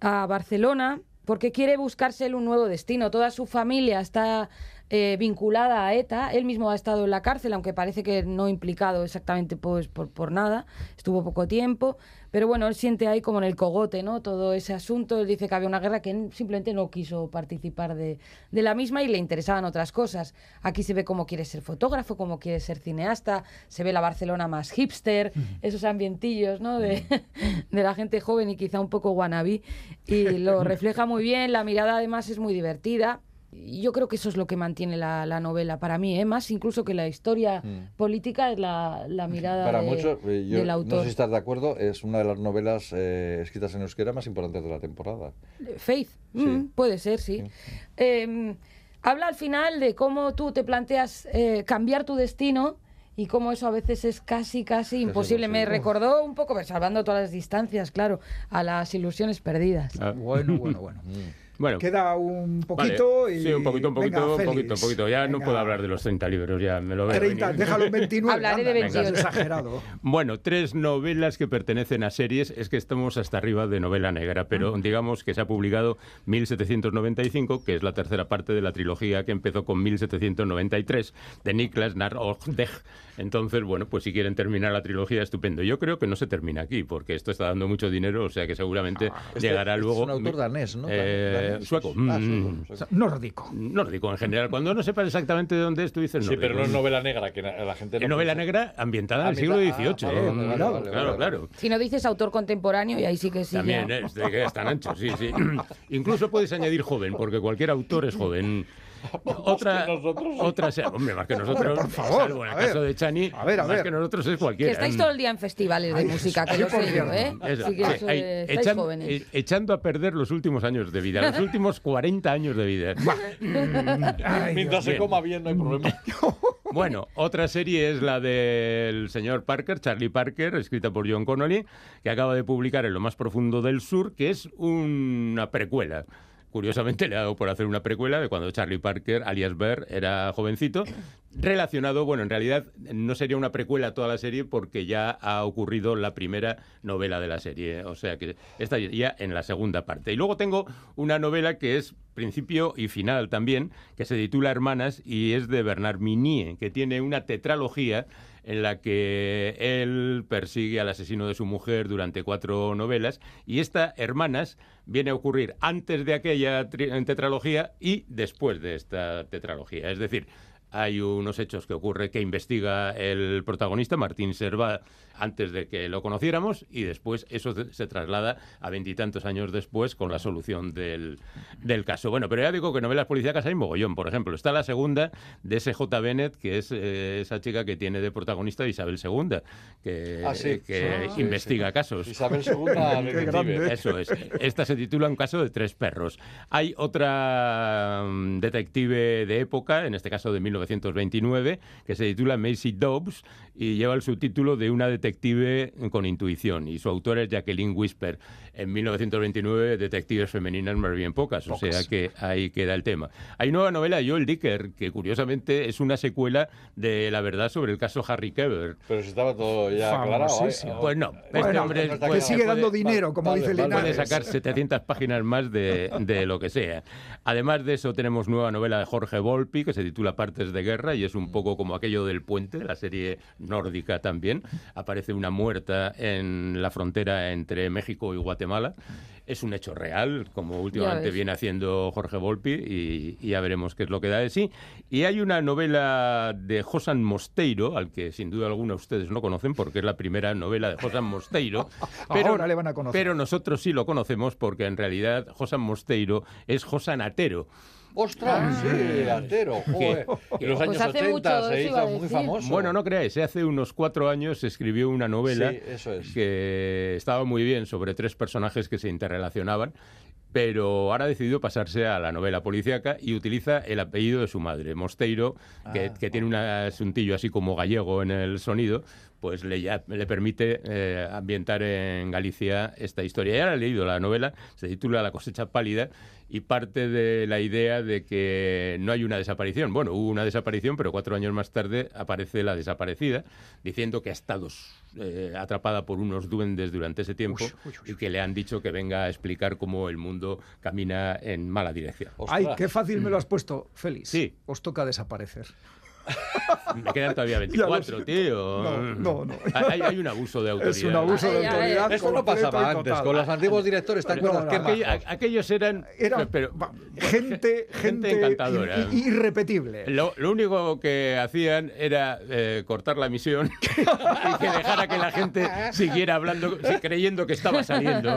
a Barcelona porque quiere buscarse un nuevo destino. Toda su familia está eh, vinculada a ETA. Él mismo ha estado en la cárcel, aunque parece que no implicado exactamente pues, por, por nada. Estuvo poco tiempo. Pero bueno, él siente ahí como en el cogote, ¿no? Todo ese asunto. Él dice que había una guerra que él simplemente no quiso participar de, de la misma y le interesaban otras cosas. Aquí se ve cómo quiere ser fotógrafo, cómo quiere ser cineasta. Se ve la Barcelona más hipster, esos ambientillos, ¿no? De, de la gente joven y quizá un poco wannabe. Y lo refleja muy bien. La mirada además es muy divertida. Yo creo que eso es lo que mantiene la, la novela para mí, ¿eh? más incluso que la historia Mm. política es la, la mirada Para de- muchos, eh, yo del no autor. sé si estás de acuerdo, es una de las novelas eh, escritas en euskera más importantes de la temporada. Faith, Sí. Mm, puede ser, sí. Eh, habla al final de cómo tú te planteas eh, cambiar tu destino y cómo eso a veces es casi, casi imposible. Me recordó un poco, pues, salvando todas las distancias, claro, a las ilusiones perdidas. Ah, Bueno, bueno, bueno. Bueno, Queda un vale. poquito y... Sí, un poquito, un poquito, Venga, un poquito, un poquito. Ya no puedo hablar de los 30 libros, ya me lo veo 30, venir. déjalo en 29. Hablaré de anda, no seas 28. exagerado. Bueno, tres novelas que pertenecen a series. Es que estamos hasta arriba de novela negra, pero digamos que se ha publicado 1795, que es la tercera parte de la trilogía que empezó con 1793, de Niklas Narogdeg. Entonces, bueno, pues si quieren terminar la trilogía, estupendo. Yo creo que no se termina aquí, porque esto está dando mucho dinero, o sea que seguramente Este- llegará este luego. Es un autor danés, ¿no? Eh, Danés. sueco. Ah, Mm. sueco, sueco. Nórdico. Nórdico en general. Cuando no sepas exactamente de dónde es, tú dices Sí, nórdico. pero no es novela negra, que la gente no Es novela piensa. negra ambientada en el siglo XVIII. ah, eh. vale, vale, claro, vale, claro, vale. claro. Si no dices autor contemporáneo, y ahí sí que sí. También ya. es de que es tan ancho, sí, sí. Incluso puedes añadir joven, porque cualquier autor es joven. Otra, otra sea, hombre, más que nosotros, por favor, salvo en el a ver. caso de Chani, A ver, a más ver. que nosotros es Que cualquiera. estáis todo el día en festivales de música, que lo sé yo. ¿eh? Eso, Así que eso hay- estáis echan- jóvenes. e- echando a perder los últimos años de vida, los últimos 40 años de vida. Ay, Mientras se Bien. coma bien, no hay problema. Bueno, otra serie es la del señor Parker, Charlie Parker, escrita por John Connolly, que acaba de publicar En lo más profundo del sur, que es una precuela. Curiosamente le ha dado por hacer una precuela de cuando Charlie Parker, alias Bear, era jovencito, relacionado, bueno, en realidad no sería una precuela toda la serie porque ya ha ocurrido la primera novela de la serie, o sea que esta ya en la segunda parte. Y luego tengo una novela que es principio y final también, que se titula Hermanas y es de Bernard Minier, que tiene una tetralogía en la que él persigue al asesino de su mujer durante cuatro novelas y esta Hermanas viene a ocurrir antes de aquella tetralogía y después de esta tetralogía. Es decir, hay unos hechos que ocurre que investiga el protagonista, Martín Serva, antes de que lo conociéramos, y después eso se- traslada a veintitantos años después con la solución del, del caso. Bueno, pero ya digo que novelas policíacas hay mogollón. Por ejemplo, está la segunda de S.J. Bennett, que es eh, esa chica que tiene de protagonista Isabel II, que, Ah, sí. que Ah, investiga sí. casos. Isabel II. Eso es. Esta se titula Un caso de tres perros. Hay otra mm, detective de época, en este caso de 1929, que se titula Macy Dobbs y lleva el subtítulo de una detective con intuición. Y su autora es Jacqueline Whisper. En 1929, detectives femeninas más bien pocas, o sea que ahí queda el tema. Hay nueva novela de Joel Dicker, que curiosamente es una secuela de La verdad sobre el caso Harry Keber. Pero si estaba todo ya aclarado. ¿eh? Pues no, este Bueno, hombre no pues, que sigue dando puede- dinero, como vale, dice vale. Linares. Puede sacar 700 páginas más de, de lo que sea. Además de eso, tenemos nueva novela de Jorge Volpi que se titula Partes de Guerra y es un poco como aquello del puente, la serie nórdica también. Aparece una muerta en la frontera entre México y Guatemala. Es un hecho real, como últimamente viene haciendo Jorge Volpi, y, y ya veremos qué es lo que da de sí. Y hay una novela de Josan Mosteiro, al que sin duda alguna ustedes no conocen, porque es la primera novela de Josan Mosteiro. Ahora le van a conocer. Pero nosotros sí lo conocemos porque en realidad Josan Mosteiro es Josan Atero. ¡Ostras! Sí, Atero. Joder. En los Pues años hace 80 mucho, se hizo muy famoso. Bueno, no creáis, hace unos cuatro años escribió una novela Sí, eso es. que estaba muy bien sobre tres personajes que se interrelacionaban, pero ahora ha decidido pasarse a la novela policíaca y utiliza el apellido de su madre, Mosteiro, que, Ah. que tiene un asuntillo así como gallego en el sonido, pues le, ya- le permite eh, ambientar en Galicia esta historia. Ya la he leído la novela, se titula La cosecha pálida y parte de la idea de que no hay una desaparición. Bueno, hubo una desaparición, pero cuatro años más tarde aparece la desaparecida, diciendo que ha estado eh, atrapada por unos duendes durante ese tiempo y que le han dicho que venga a explicar cómo el mundo camina en mala dirección. Ay, qué fácil me lo has puesto, Félix. Sí. Os toca desaparecer. Me quedan todavía Ya lo 24, sé. tío. No, no, no. Hay, hay un abuso de autoridad. Es un abuso de autoridad. Esto no pasaba antes. Con los antiguos directores, ¿te acuerdas? no, no. Aquello- majos. a- aquellos eran... Era pero- gente, gente, encantadora. irrepetible. Lo, lo único que hacían era eh, cortar la emisión y que dejara que la gente siguiera hablando, creyendo que estaba saliendo.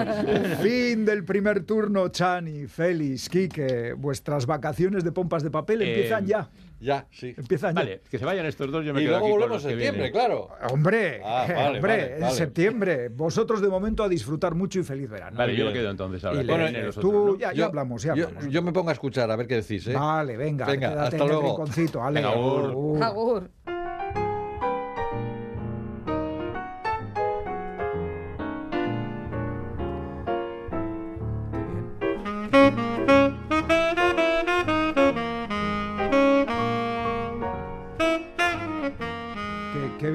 Fin del primer turno, Chani, Félix, Quique. Vuestras vacaciones de pompas de papel Eh, empiezan ya. Ya, sí. Empieza Empiezan vale, que se vayan estos dos, y luego volvemos en septiembre, claro. Ah, hombre, ah, hombre, en septiembre. Vosotros de momento a disfrutar mucho y feliz verano. Vale, yo me quedo entonces ahora. Y bueno, en tú, ya, ya hablamos, ya hablamos. Yo, me pongo a escuchar a ver qué decís, ¿eh? Vale, venga, venga hasta luego. el rinconcito. Ale, venga, agur. agur.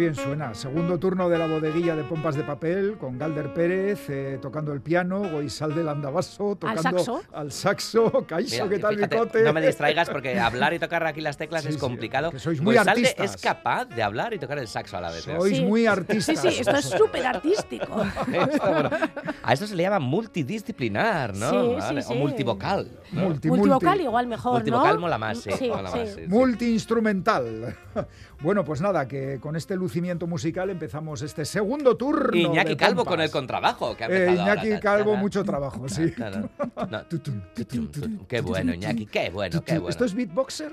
Bien suena. Segundo turno de la bodeguilla de pompas de papel con Galder Pérez eh, tocando el piano, Goisal del Andabaso tocando saxo? al saxo. Caixo, ¿qué tal, fíjate, bicote? No me distraigas porque hablar y tocar aquí las teclas Sí, es sí, complicado. que sois muy Goizalde artistas. es capaz de hablar y tocar el saxo a la vez. ¿eh? Sois Sí. muy Sí, artistas. sí, esto es súper artístico. Bueno, a esto se le llama multidisciplinar, ¿no? Sí, sí, Vale, sí. O multivocal. ¿no? Multi, Multivocal multi. igual mejor, Multivocal ¿no? mola más, sí. Sí, mola sí. más, sí, sí. Multiinstrumental. Bueno, pues nada, que con este lucimiento musical empezamos este segundo turno. Iñaki de Calvo con el contrabajo. Que ha Eh, ahora. Iñaki ta, Calvo, mucho trabajo, sí. No. Qué bueno, Iñaki, qué bueno, qué bueno. ¿Esto es beatboxer?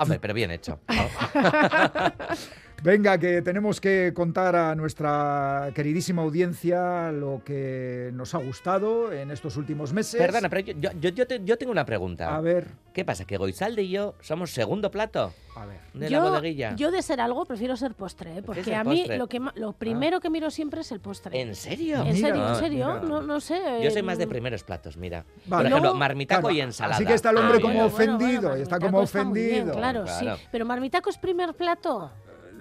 Hombre, pero bien hecho. Venga, que tenemos que contar a nuestra queridísima audiencia lo que nos ha gustado en estos últimos meses. Perdona, pero yo, yo, yo- yo te- yo tengo una pregunta. A ver, ¿Qué pasa? ¿Que Goizalde y yo somos segundo plato a ver. de yo, la bodeguilla? yo de ser algo prefiero ser postre, ¿eh? porque a mí postre? lo, que, lo primero que miro siempre es el postre. ¿En serio? ¿En serio? Mira, ¿En serio? No, no sé. Yo soy más de eh, primeros platos, mira. Vale. Por ejemplo, marmitaco Claro, y ensalada. Así que está el hombre Ah, como bueno, bueno, ofendido, bueno, y está marmitaco como está muy bien, ofendido. claro, Claro. sí. Pero marmitaco es primer plato.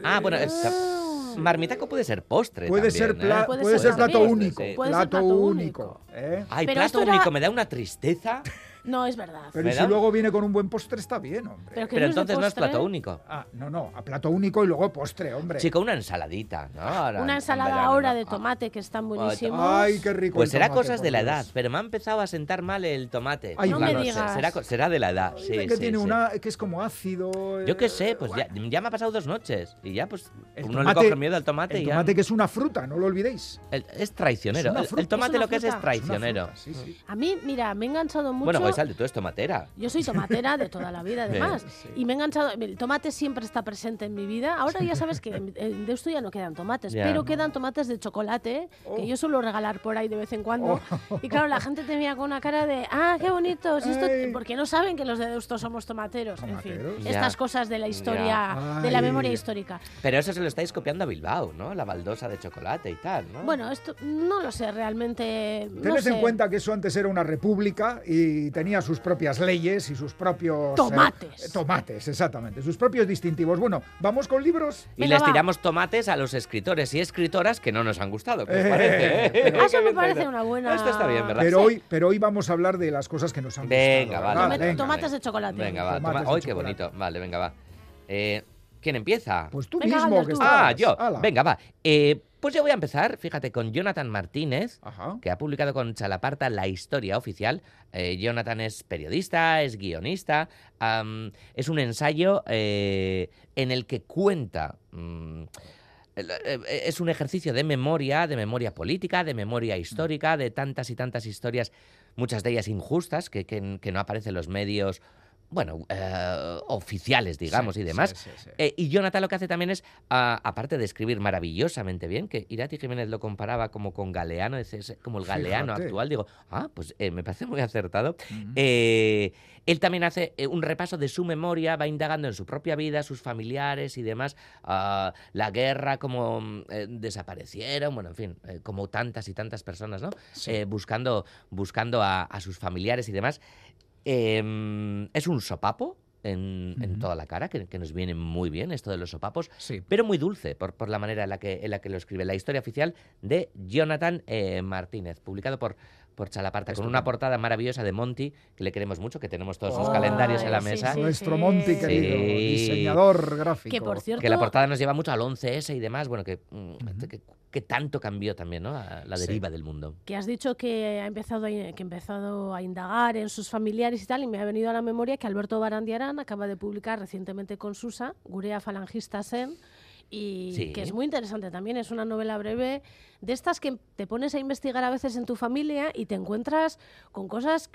Ah, bueno, es- Ah. marmitaco puede ser postre Puede también, ser, pla- ¿eh? Puede puede ser ser plato único. Sí. Puede ser Plato plato único. único. ¿eh? Ay, Pero plato era- único, me da una tristeza. No, es verdad. Pero si luego viene con un buen postre, está bien, hombre. Pero entonces no es plato único. Ah, no, no, a plato único y luego postre, hombre. Con una ensaladita, ¿no? Ahora, Una en ensalada verano, ahora de Ah. tomate que están buenísimos. Ay, qué rico. Pues será tomate, cosas de la edad, pero me ha empezado a sentar mal el tomate. Ay, No me digas. Será, será de la edad, sí, que sí, tiene sí. una que es como ácido. Yo qué eh, sé, pues ya, ya me ha pasado dos noches y ya pues El uno le tomate- coge miedo al tomate El y ya. tomate que es una fruta, no lo olvidéis. El- es traicionero. Es El- tomate lo que es es traicionero. A mí, mira, me he enganchado mucho. Goizalde, tú eres tomatera. Yo soy tomatera de toda la vida, además. Sí. Y me he enganchado. El tomate siempre está presente en mi vida. Ahora ya sabes que en en Deusto ya no quedan tomates, Ya. pero quedan tomates de chocolate que yo suelo regalar por ahí de vez en cuando. Y claro, la gente te mira con una cara de, ah, qué bonitos. esto-". Porque no saben que los de Deusto somos tomateros. En Tomateros. fin, Ya. estas cosas de la historia, de la memoria histórica. Pero eso se lo estáis copiando a Bilbao, ¿no? La baldosa de chocolate y tal, ¿no? Bueno, esto no lo sé realmente. no Tened en cuenta que eso antes era una república y tenía sus propias leyes y sus propios... eh, Tomates. eh, tomates, exactamente. Sus propios distintivos. Bueno, ¿vamos con libros? y venga, les va. tiramos tomates a los escritores y escritoras que no nos han gustado. ¿Qué os Eh, pero- Ah, eso me parece una buena- Esto está bien, ¿verdad? Pero Sí. hoy, pero hoy vamos a hablar de las cosas que nos han Venga, gustado. vale. tomates de chocolate. Venga, va. Tomates Toma. ¡Ay, qué bonito! Vale, venga, va. Eh, ¿Quién empieza? Pues tú Venga, mismo, que tú. estás. Ah, yo. Ala. Venga, va. Eh, pues yo voy a empezar, fíjate, con Jonathan Martínez, Ajá. que ha publicado con Chalaparta La Historia Oficial. Eh, Jonathan es periodista, es guionista, es un ensayo eh, en el que cuenta... mm, eh, es un ejercicio de memoria, de memoria política, de memoria histórica, de tantas y tantas historias, muchas de ellas injustas, que, que- que no aparecen en los medios, bueno, eh, oficiales, digamos, Sí, y demás. sí, sí, sí. Eh, y Jonathan lo que hace también es, ah, aparte de escribir maravillosamente bien, que Irati Jiménez lo comparaba como con Galeano, es, es como el Galeano Fíjate. actual, digo, ah, pues eh, me parece muy acertado. Eh, él también hace un repaso de su memoria, va indagando en su propia vida, sus familiares y demás, ah, la guerra, cómo desaparecieron, bueno, en fin, como tantas y tantas personas, ¿no? Buscando buscando a, a sus familiares y demás. Eh, es un sopapo en, toda la cara, que, que nos viene muy bien esto de los sopapos, Sí. pero muy dulce por, por la manera en la, que, en la que lo escribe. La historia oficial de Jonathan eh, Martínez, publicado por, por Chalaparta, con una portada maravillosa de Monty, que le queremos mucho, que tenemos todos sus Ay, calendarios en la mesa. sí, Nuestro sí. Monty, querido, Sí. diseñador gráfico. Que por cierto. Que la portada nos lleva mucho al 11S y demás, bueno, que, mm, que, que tanto cambió también, ¿no? A la Sí. deriva del mundo. que has dicho que ha empezado a, que ha empezado a indagar en sus familiares y tal, y me ha venido a la memoria que Alberto Barandiarán acaba de publicar recientemente con Susa, Gurea Falangista Sen, y Sí. que es muy interesante también, es una novela breve de estas que te pones a investigar a veces en tu familia y te encuentras con cosas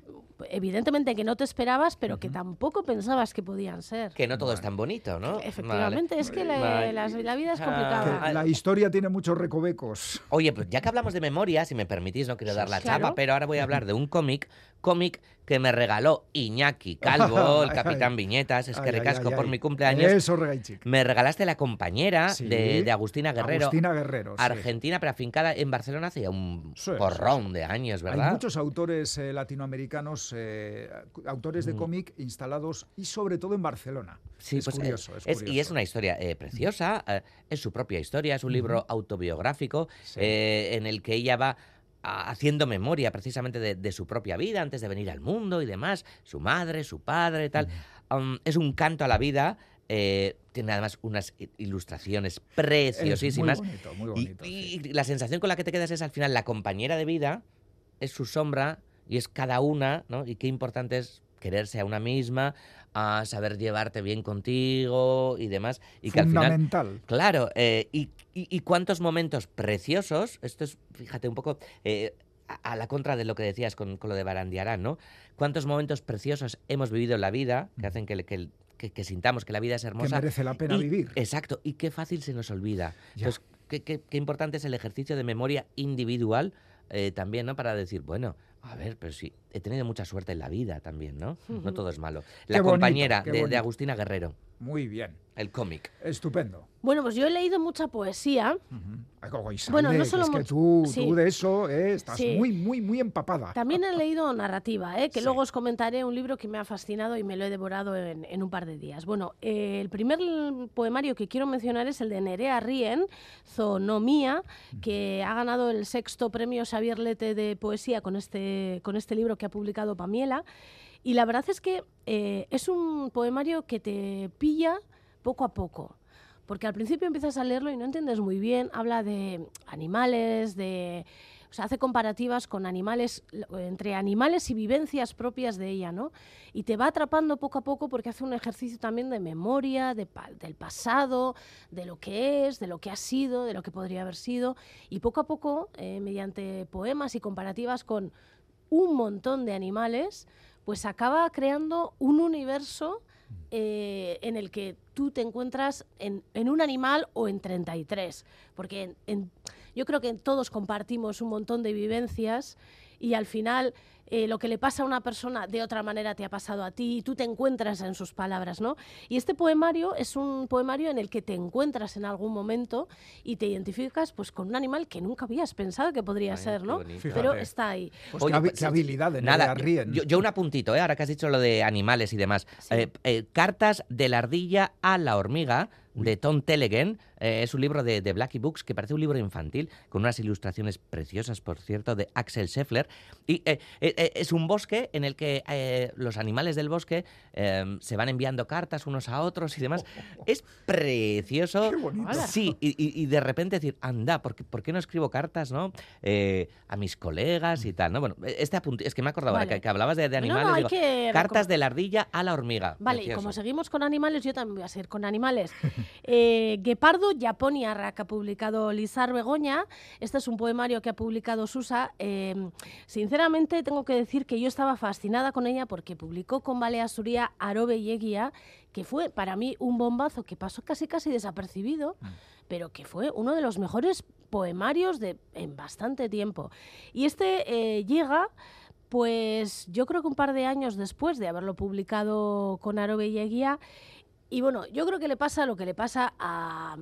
evidentemente que no te esperabas, pero que tampoco pensabas que podían ser. Que no todo es tan bonito, ¿no? Efectivamente, es que la, Vale. las- la vida es Ah, complicada. Que la historia tiene muchos recovecos. Oye, pues ya que hablamos de memoria, si me permitís, no quiero dar la Claro. chapa, pero ahora voy a hablar de un cómic, cómic que me regaló Iñaki Calvo, el capitán. Viñetas, es que Ay, recasco ay, por mi cumpleaños. Eso. Me regalaste la compañera Sí. de, de Agustina Guerrero. Agustina Guerrero. sí. Argentina, pero afincada en Barcelona hace un Sí, porrón de años, ¿verdad? Hay muchos autores eh, latinoamericanos, eh, autores de Mm. cómic instalados y sobre todo en Barcelona. Sí, es pues, eh, curioso, es es- y es curioso. una historia preciosa, es su propia historia, es un libro autobiográfico en el que ella va haciendo memoria precisamente de, de su propia vida antes de venir al mundo y demás, su madre, su padre, tal. Um, es un canto a la vida. eh, tiene además unas ilustraciones preciosísimas. Muy bonito, muy Y- bonito. y, sí. la sensación con la que te quedas es al final la compañera de vida, es su sombra y es cada una, ¿no? Y qué importante es quererse a una misma, a saber llevarte bien contigo y demás. Y que al final Fundamental. Claro, eh, y, y- y cuántos momentos preciosos, esto es, fíjate, un poco eh, a, a la contra de lo que decías con, con lo de Barandiarán, ¿no? Cuántos momentos preciosos hemos vivido en la vida que hacen que, que, que- que sintamos que la vida es Que hermosa. merece la pena Y- vivir. Exacto, y qué fácil se nos olvida. Ya. Entonces, qué, qué- qué importante es el ejercicio de memoria individual eh, también, ¿no? Para decir, bueno, a ver, pero sí, he tenido mucha suerte en la vida también, ¿no? No todo es malo. La Qué bonito, compañera qué de- de bonito. Agustina Guerrero, Muy bien. el cómic. Estupendo. Bueno, pues yo he leído mucha poesía. Ay, como Isabel, Bueno, no solo es que tú, sí. tú de eso eh, estás Sí. muy, muy, muy empapada. También he leído narrativa, ¿eh? que Sí. luego os comentaré un libro que me ha fascinado y me lo he devorado en, en un par de días. Bueno, eh, el primer poemario que quiero mencionar es el de Nerea Rien, Zonomía, que ha ganado el sexto premio Xavier Lete de poesía con este, con este libro que ha publicado Pamiela. Y la verdad es que eh, es un poemario que te pilla poco a poco. Porque al principio empiezas a leerlo y no entiendes muy bien. Habla de animales, de. O hace comparativas con animales, entre animales y vivencias propias de ella, ¿no? Y te va atrapando poco a poco porque hace un ejercicio también de memoria, de del pasado, de lo que es, de lo que ha sido, de lo que podría haber sido. Y poco a poco, eh, mediante poemas y comparativas con un montón de animales, pues acaba creando un universo eh, en el que tú te encuentras en, en un animal o en 33. Porque en- en- yo creo que todos compartimos un montón de vivencias y al final eh, lo que le pasa a una persona de otra manera te ha pasado a ti y tú te encuentras en sus palabras, ¿no? Y este poemario es un poemario en el que te encuentras en algún momento y te identificas pues con un animal que nunca habías pensado que podría Ay, ser, ¿no? Pero está ahí. Pues Oye, qué, habi- pues, qué habilidad de Nada, Nerea Rien. yo, yo un apuntito, ¿eh? ahora que has dicho lo de animales y demás. Sí. Eh, eh, Cartas de la ardilla a la hormiga, de Tom Telegen. Eh, es un libro de, de Blackie Books que parece un libro infantil, con unas ilustraciones preciosas, por cierto, de Axel Scheffler. Y eh, eh, es un bosque en el que eh, los animales del bosque eh, se van enviando cartas unos a otros y demás. Es precioso. Qué bonito. Sí, y, y- y de repente decir, anda, ¿por qué, por qué no escribo cartas, no? Eh, a mis colegas y tal, ¿no? Bueno, este apunte, es que me acordaba ahora Vale. que, que hablabas de, de No, no, animales. hay digo, que cartas de la ardilla a la hormiga. Vale, y como seguimos con animales, yo también voy a seguir con animales. Eh, Guepardo Japoniarra, que ha publicado Lizar Begoña. Este es un poemario que ha publicado Susa. Eh, sinceramente, tengo que decir que yo estaba fascinada con ella porque publicó con Balea Suria Arobe y Eguía, que fue para mí un bombazo que pasó casi casi desapercibido, pero que fue uno de los mejores poemarios de, en bastante tiempo. Y este eh, llega pues yo creo que un par de años después de haberlo publicado con Arobe y Eguía. Y bueno, yo creo que le pasa lo que le pasa a,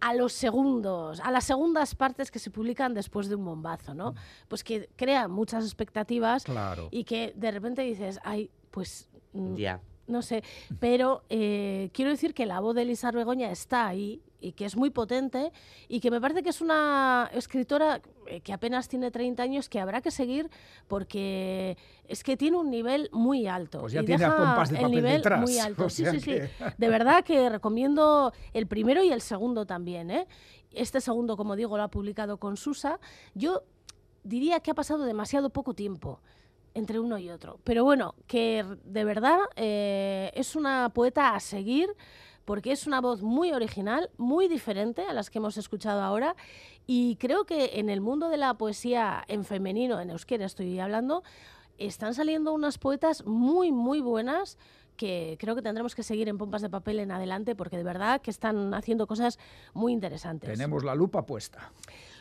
a los segundos, a las segundas partes que se publican después de un bombazo, ¿no? Pues que crea muchas expectativas Claro. y que de repente dices, ay, pues mm, Ya. No sé, pero eh, quiero decir que la voz de Elisa Begoña está ahí y que es muy potente y que me parece que es una escritora eh, que apenas tiene 30 años que habrá que seguir porque es que tiene un nivel muy alto. Pues ya y tiene deja pompas de el papel nivel detrás, muy alto. o Sí, sí. De verdad que recomiendo el primero y el segundo también. ¿eh? Este segundo, como digo, lo ha publicado con Susa. Yo diría que ha pasado demasiado poco tiempo entre uno y otro. Pero bueno, que de verdad eh, es una poeta a seguir porque es una voz muy original, muy diferente a las que hemos escuchado ahora y creo que en el mundo de la poesía en femenino, en euskera estoy hablando, están saliendo unas poetas muy, muy buenas que creo que tendremos que seguir en Pompas de Papel en adelante porque de verdad que están haciendo cosas muy interesantes. Tenemos la lupa puesta.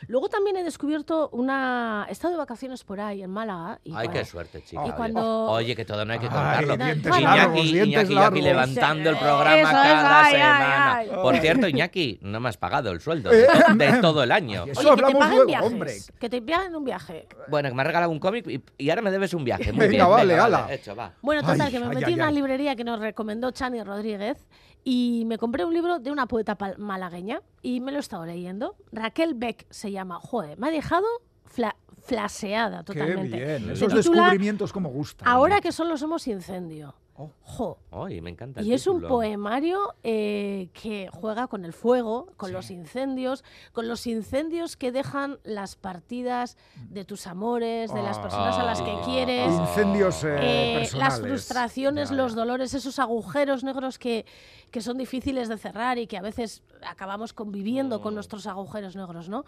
Luego también he descubierto una... He estado de vacaciones por ahí, en Málaga. Y Ay, cuando- qué suerte, chica. Y oye. cuando... Oye, que todo no hay que Ay, contarlo. dientes Bueno, largos, Iñaki, dientes Iñaki, levantando el Eso, programa eso, cada ay, ay, semana. ay. Por cierto, Iñaki, no me has pagado el sueldo de, de todo el año. Eso Oye, que te paguen luego, viajes, hombre. Que te paguen un viaje. Bueno, que me has regalado un cómic y, y ahora me debes un viaje. Muy Venga, bien, vale, venga, ala. hecho, va. Bueno, total, Ay, que me ay, metí ay, en una ay. librería que nos recomendó Chani Rodríguez y me compré un libro de una poeta malagueña y me lo he estado leyendo. Raquel Beck se llama. Joder, me ha dejado fla- flaseada Qué totalmente. bien. Se Esos titula descubrimientos como gustan. Ahora que solo somos incendio. Oh. Jo. Ay, me encanta. el Y es un poemario eh, que juega con el fuego, con los incendios, con los incendios que dejan las partidas de tus amores, de las personas a las que Ah. quieres. Incendios eh, Eh, personales. las frustraciones, Ya, los dolores, esos agujeros negros que, que son difíciles de cerrar y que a veces acabamos conviviendo Mm. con nuestros agujeros negros, ¿no?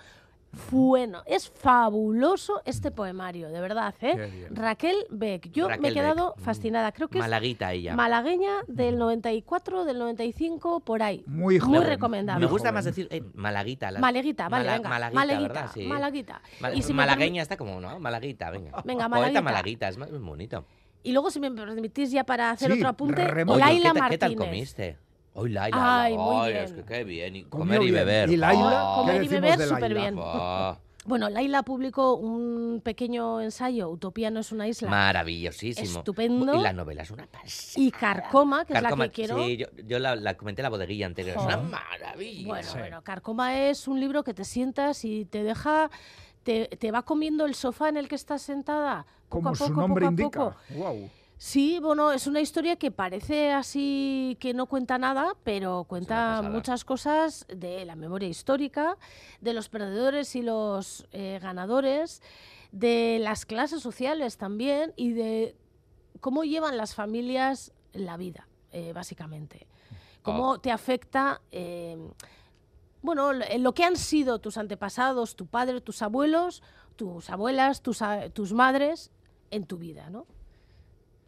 Bueno, es fabuloso este poemario, de verdad, ¿eh? Raquel Beck, yo me he quedado Beck. fascinada. Creo que es Malaguita ella. malagueña del 94, del 95, por ahí. Muy Muy joven, recomendable. Me gusta joven. más decir eh, malaguita. las- Malaguita, vale, Mala- venga. Malaguita, Malaguita, ¿verdad? Sí. Malaguita. Mal- Y si me malagueña está como, ¿no? Malaguita, venga. Venga, Poeta malaguita. malaguita, es más bonito. Y luego, si me permitís ya para hacer Sí, otro apunte, remoto. Oye, Laila ¿qué, ta- qué tal Martínez. comiste? Hoy Laila. Ay, muy es bien. que qué bien. Y comer y beber. ¿Y Laila? ¿Qué Comer y beber súper bien. ah, Bueno, Laila publicó un pequeño ensayo, Utopía no es una isla, maravillosísimo. Estupendo. Y la novela es una pasada. y Carcoma, que Carcoma, es la que quiero. Sí, yo, yo la, la comenté en la bodeguilla anterior. Es una maravilla. Bueno, Sí. bueno, Carcoma es un libro que te sientas y te deja, te, te va comiendo el sofá en el que estás sentada. Poco Como a poco, su nombre poco a indica. poco. Wow. Sí, bueno, es una historia que parece así que no cuenta nada, pero cuenta muchas cosas de la memoria histórica, de los perdedores y los eh, ganadores, de las clases sociales también y de cómo llevan las familias la vida, eh, básicamente. Cómo te afecta, eh, bueno, lo- que han sido tus antepasados, tu padre, tus abuelos, tus abuelas, tus, tus madres en tu vida, ¿no?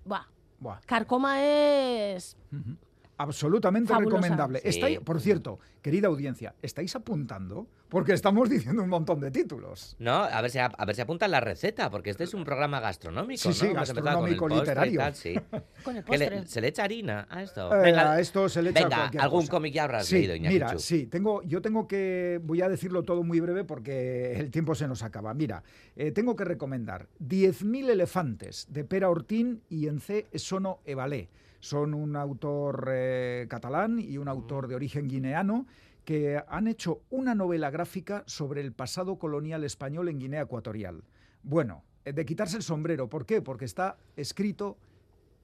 Buah. Buah. Carcoma es... Absolutamente Fabulosa. recomendable. Sí. Estáis- por cierto, querida audiencia, ¿estáis apuntando? Porque estamos diciendo un montón de títulos. No, a ver si a, a ver si apuntan la receta, porque este es un programa gastronómico, Sí, ¿no? sí, con el gastronómico, literario. tal, sí. Con el le-. ¿Se le echa harina a esto? Eh, Venga, a esto se le echa venga, algún cosa. cómic ya habrás Sí, leído, Iñaki mira, Chu. sí, tengo, yo tengo que, voy a decirlo todo muy breve porque el tiempo se nos acaba. Mira, eh, tengo que recomendar 10.000 elefantes de Pera Ortín y Ence Sono Evalé. Son un autor eh, catalán y un autor de origen guineano que han hecho una novela gráfica sobre el pasado colonial español en Guinea Ecuatorial. Bueno, eh, de quitarse el sombrero. ¿Por qué? Porque está escrito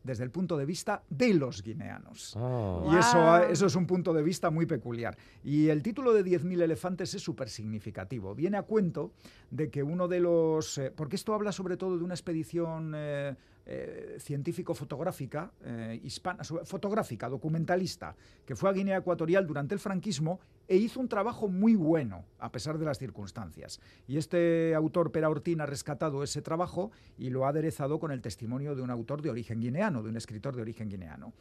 desde el punto de vista de los guineanos. Oh. Y eso, eso es un punto de vista muy peculiar. Y el título de 10.000 elefantes es súper significativo. Viene a cuento de que uno de los... eh, porque esto habla sobre todo de una expedición eh, eh, científico-fotográfica, eh, hispana, fotográfica, documentalista, que fue a Guinea Ecuatorial durante el franquismo e hizo un trabajo muy bueno, a pesar de las circunstancias. Y este autor, Pera Ortín, ha rescatado ese trabajo y lo ha aderezado con el testimonio de un autor de origen guineano, de un escritor de origen guineano.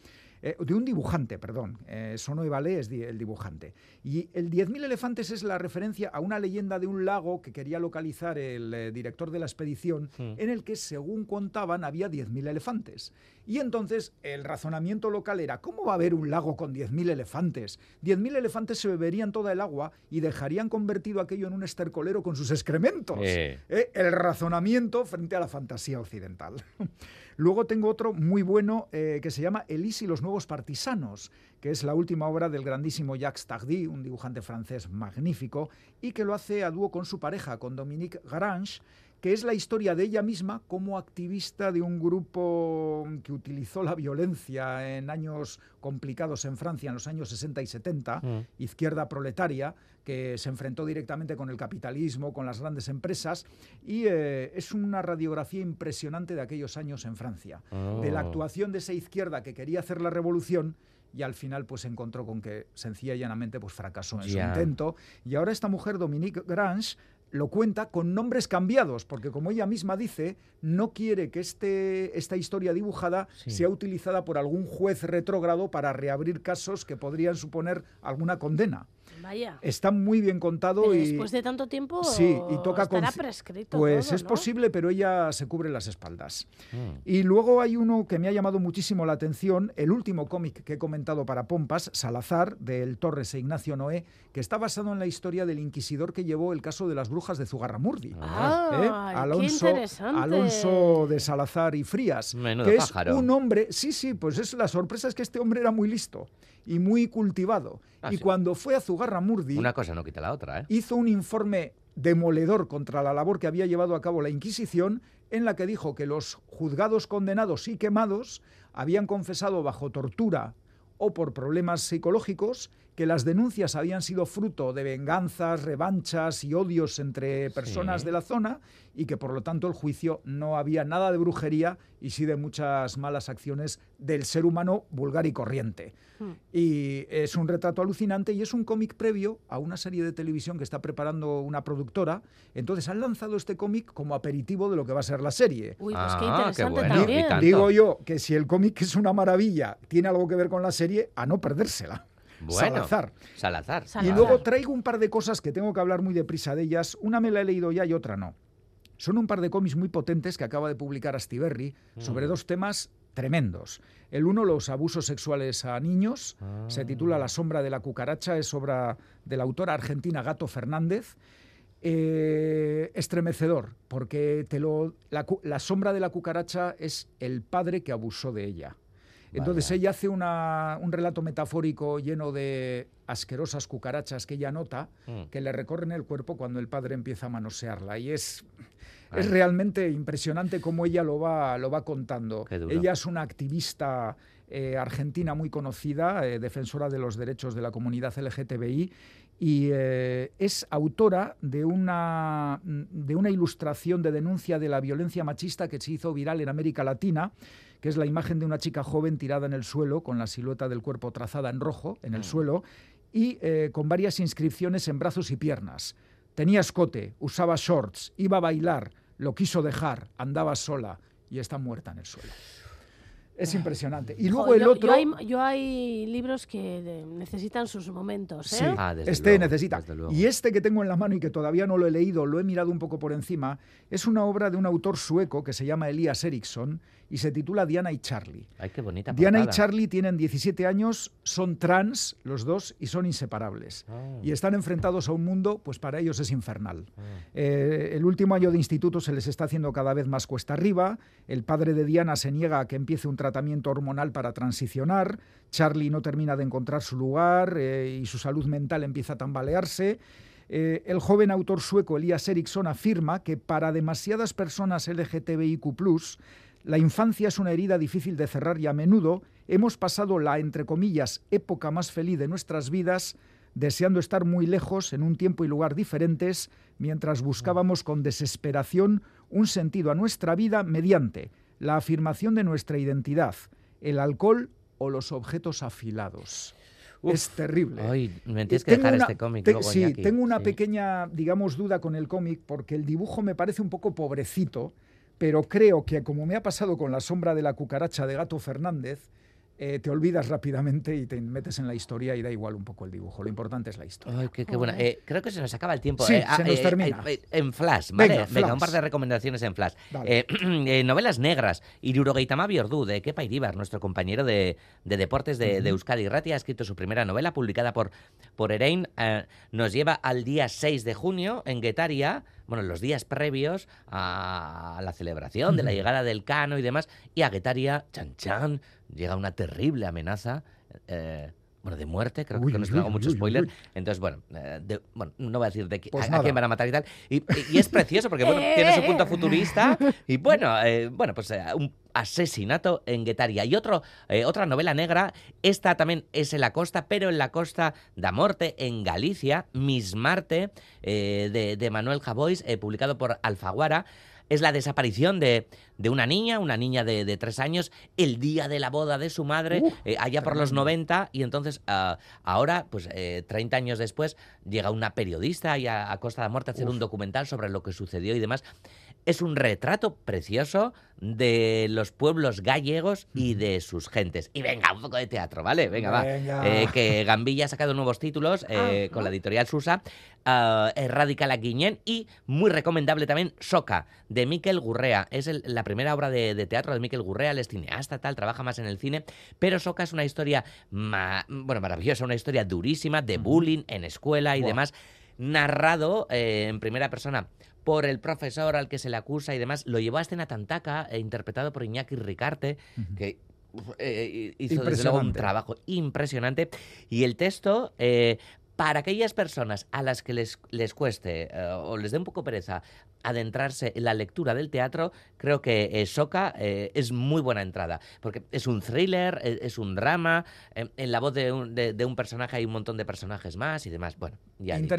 Eh, de un dibujante, perdón. Eh, Sono Evalé es di- el dibujante. Y el 10.000 elefantes es la referencia a una leyenda de un lago que quería localizar el eh, director de la expedición, en el que, según contaban, había 10.000 elefantes. Y entonces el razonamiento local era, ¿cómo va a haber un lago con 10.000 elefantes? 10.000 elefantes se beberían toda el agua y dejarían convertido aquello en un estercolero con sus excrementos. Eh. Eh, el razonamiento frente a la fantasía occidental. Luego tengo otro muy bueno eh, que se llama Elise y los nuevos partisanos, que es la última obra del grandísimo Jacques Tardy, un dibujante francés magnífico, y que lo hace a dúo con su pareja, con Dominique Grange, que es la historia de ella misma como activista de un grupo que utilizó la violencia en años complicados en Francia, en los años 60 y 70, izquierda proletaria, que se enfrentó directamente con el capitalismo, con las grandes empresas, y eh, es una radiografía impresionante de aquellos años en Francia, de la Oh. actuación de esa izquierda que quería hacer la revolución y al final pues se encontró con que sencilla y llanamente pues fracasó en su intento. Y ahora esta mujer, Dominique Grange, lo cuenta con nombres cambiados, porque como ella misma dice, no quiere que este, esta historia dibujada Sí. sea utilizada por algún juez retrógrado para reabrir casos que podrían suponer alguna condena. Vaya. Está muy bien contado Pero y después de tanto tiempo sí, y toca estará prescrito pues todo, es ¿no? posible, pero ella se cubre las espaldas. Mm. Y luego hay uno que me ha llamado muchísimo la atención, el último cómic que he comentado para Pompas, Salazar, del Torres e Ignacio Noé, que está basado en la historia del inquisidor que llevó el caso de las brujas de Zugarramurdi. Ah, ¿eh? qué Alonso, interesante. Alonso de Salazar y Frías, Menudo que pájaro. es un hombre, sí, sí, pues es la sorpresa es que este hombre era muy listo y muy cultivado. Ah, y sí. cuando fue a Zugarramurdi, Una cosa no quita la otra, ¿eh? hizo un informe demoledor contra la labor que había llevado a cabo la Inquisición, en la que dijo que los juzgados condenados y quemados habían confesado bajo tortura o por problemas psicológicos que las denuncias habían sido fruto de venganzas, revanchas y odios entre personas Sí. de la zona y que por lo tanto el juicio no había nada de brujería y sí de muchas malas acciones del ser humano vulgar y corriente. Hmm. Y es un retrato alucinante y es un cómic previo a una serie de televisión que está preparando una productora. Entonces han lanzado este cómic como aperitivo de lo que va a ser la serie. Uy, pues qué Ah, qué interesante bueno, también. Digo yo que si el cómic es una maravilla, tiene algo que ver con la serie, a no perdérsela. Bueno, Salazar. Salazar. Y Salazar. luego traigo un par de cosas que tengo que hablar muy deprisa de ellas. Una me la he leído ya y otra no. Son un par de cómics muy potentes que acaba de publicar Astiberri sobre dos temas tremendos. El uno, los abusos sexuales a niños. Se titula La sombra de la cucaracha. Es obra de la autora argentina Gato Fernández. Eh, estremecedor, porque te lo, la, cu- la sombra de la cucaracha es el padre que abusó de ella. Entonces Vaya. ella hace una- un relato metafórico lleno de asquerosas cucarachas que ella nota, Mm. que le recorren el cuerpo cuando el padre empieza a manosearla. Y es, Ay. es realmente impresionante cómo ella lo va, lo va contando. Ella es una activista eh, argentina muy conocida, eh, defensora de los derechos de la comunidad LGTBI, y eh, es autora de una, de una ilustración de denuncia de la violencia machista que se hizo viral en América Latina, que es la imagen de una chica joven tirada en el suelo, con la silueta del cuerpo trazada en rojo en el suelo, y eh, con varias inscripciones en brazos y piernas. Tenía escote, usaba shorts, iba a bailar, lo quiso dejar, andaba sola y está muerta en el suelo. Es impresionante. Y luego el otro... Yo hay, yo hay libros que necesitan sus momentos, ¿eh? Sí, Ah, desde este luego, necesita. desde luego. Y este que tengo en la mano y que todavía no lo he leído, lo he mirado un poco por encima, es una obra de un autor sueco que se llama Elias Eriksson y se titula Diana y Charlie. Ay, qué bonita Diana y. Charlie tienen 17 años, son trans los dos y son inseparables. Ah. Y están enfrentados a un mundo, pues para ellos es infernal. Ah. Eh, el último año de instituto se les está haciendo cada vez más cuesta arriba. El padre de Diana se niega a que empiece un tratamiento hormonal para transicionar. Charlie no termina de encontrar su lugar eh, y su salud mental empieza a tambalearse. Eh, el joven autor sueco Elias Eriksson afirma que para demasiadas personas LGTBIQ, la infancia es una herida difícil de cerrar y a menudo hemos pasado la, entre comillas, época más feliz de nuestras vidas deseando estar muy lejos en un tiempo y lugar diferentes, mientras buscábamos con desesperación un sentido a nuestra vida mediante la afirmación de nuestra identidad, el alcohol o los objetos afilados. Uf. es terrible. Ay, me tienes Eh, que tengo dejar una- este cómic te- Sí, tengo una Sí. pequeña, digamos, duda con el cómic porque el dibujo me parece un poco pobrecito, pero creo que como me ha pasado con la sombra de la cucaracha de Gato Fernández, eh, te olvidas rápidamente y te metes en la historia y da igual un poco el dibujo. Lo importante es la historia. Ay, qué, qué buena. Joder. Eh, creo que se nos acaba el tiempo. Sí, eh, se nos termina. eh, en flash, ¿vale? Venga, Venga, un par de recomendaciones en flash. Eh, eh, novelas negras. Irurogeitama Biordú, de Kepa Iribar, nuestro compañero de, de deportes de, de Euskadi Rati, ha escrito su primera novela, publicada por, por Erein. Eh, nos lleva al día 6 de junio en Guetaria, bueno, los días previos a la celebración de la llegada del Cano y demás. Y a Guetaria, chan chan, llega una terrible amenaza. eh, bueno, de muerte, creo Uy, que no uy, hago mucho spoiler. uy. Entonces, bueno, eh, de- bueno, no voy a decir de Pues a, a quién van a matar y tal. Y, y es precioso porque, bueno, Eh, tiene su eh, punto futurista. Y bueno, eh, bueno pues eh, un asesinato en Guetaria. Y otro, eh, otra novela negra, esta también es en la costa, pero en la costa da Morte, en Galicia, Miss Marte, de, de Manuel Javois, publicado por Alfaguara. Es la desaparición de, de una niña, una niña de, de tres años, el día de la boda de su madre, Uh, eh, allá por los tremendo. 90, y entonces ah, ahora, pues eh, 30 años después, llega una periodista y a, a Costa de la Muerte a hacer un documental sobre lo que sucedió y demás. Es un retrato precioso de los pueblos gallegos y de sus gentes. Y venga, un poco de teatro, ¿vale? Venga, va. Venga. Eh, que Gambilla ha sacado nuevos títulos eh, con la editorial Susa, ah, Radical a Guiñén y muy recomendable también Soca, de Miquel Gurrea. Es el- la primera obra de, de teatro de Miquel Gurrea, él es cineasta, tal, trabaja más en el cine, pero Soca es una historia, ma- bueno, maravillosa, una historia durísima de bullying en escuela y demás, narrado eh, en primera persona por el profesor al que se le acusa y demás. Lo llevó a escena Tantaca, eh, interpretado por Iñaki Ricarte, que eh, hizo desde luego un trabajo impresionante. Y el texto, eh, para aquellas personas a las que les, les cueste eh, o les dé un poco pereza adentrarse en la lectura del teatro, creo que eh, Soca eh, es muy buena entrada, porque es un thriller, eh, es un drama, eh, en la voz de un, de- de un personaje hay un montón de personajes más y demás. Bueno, ya dicho.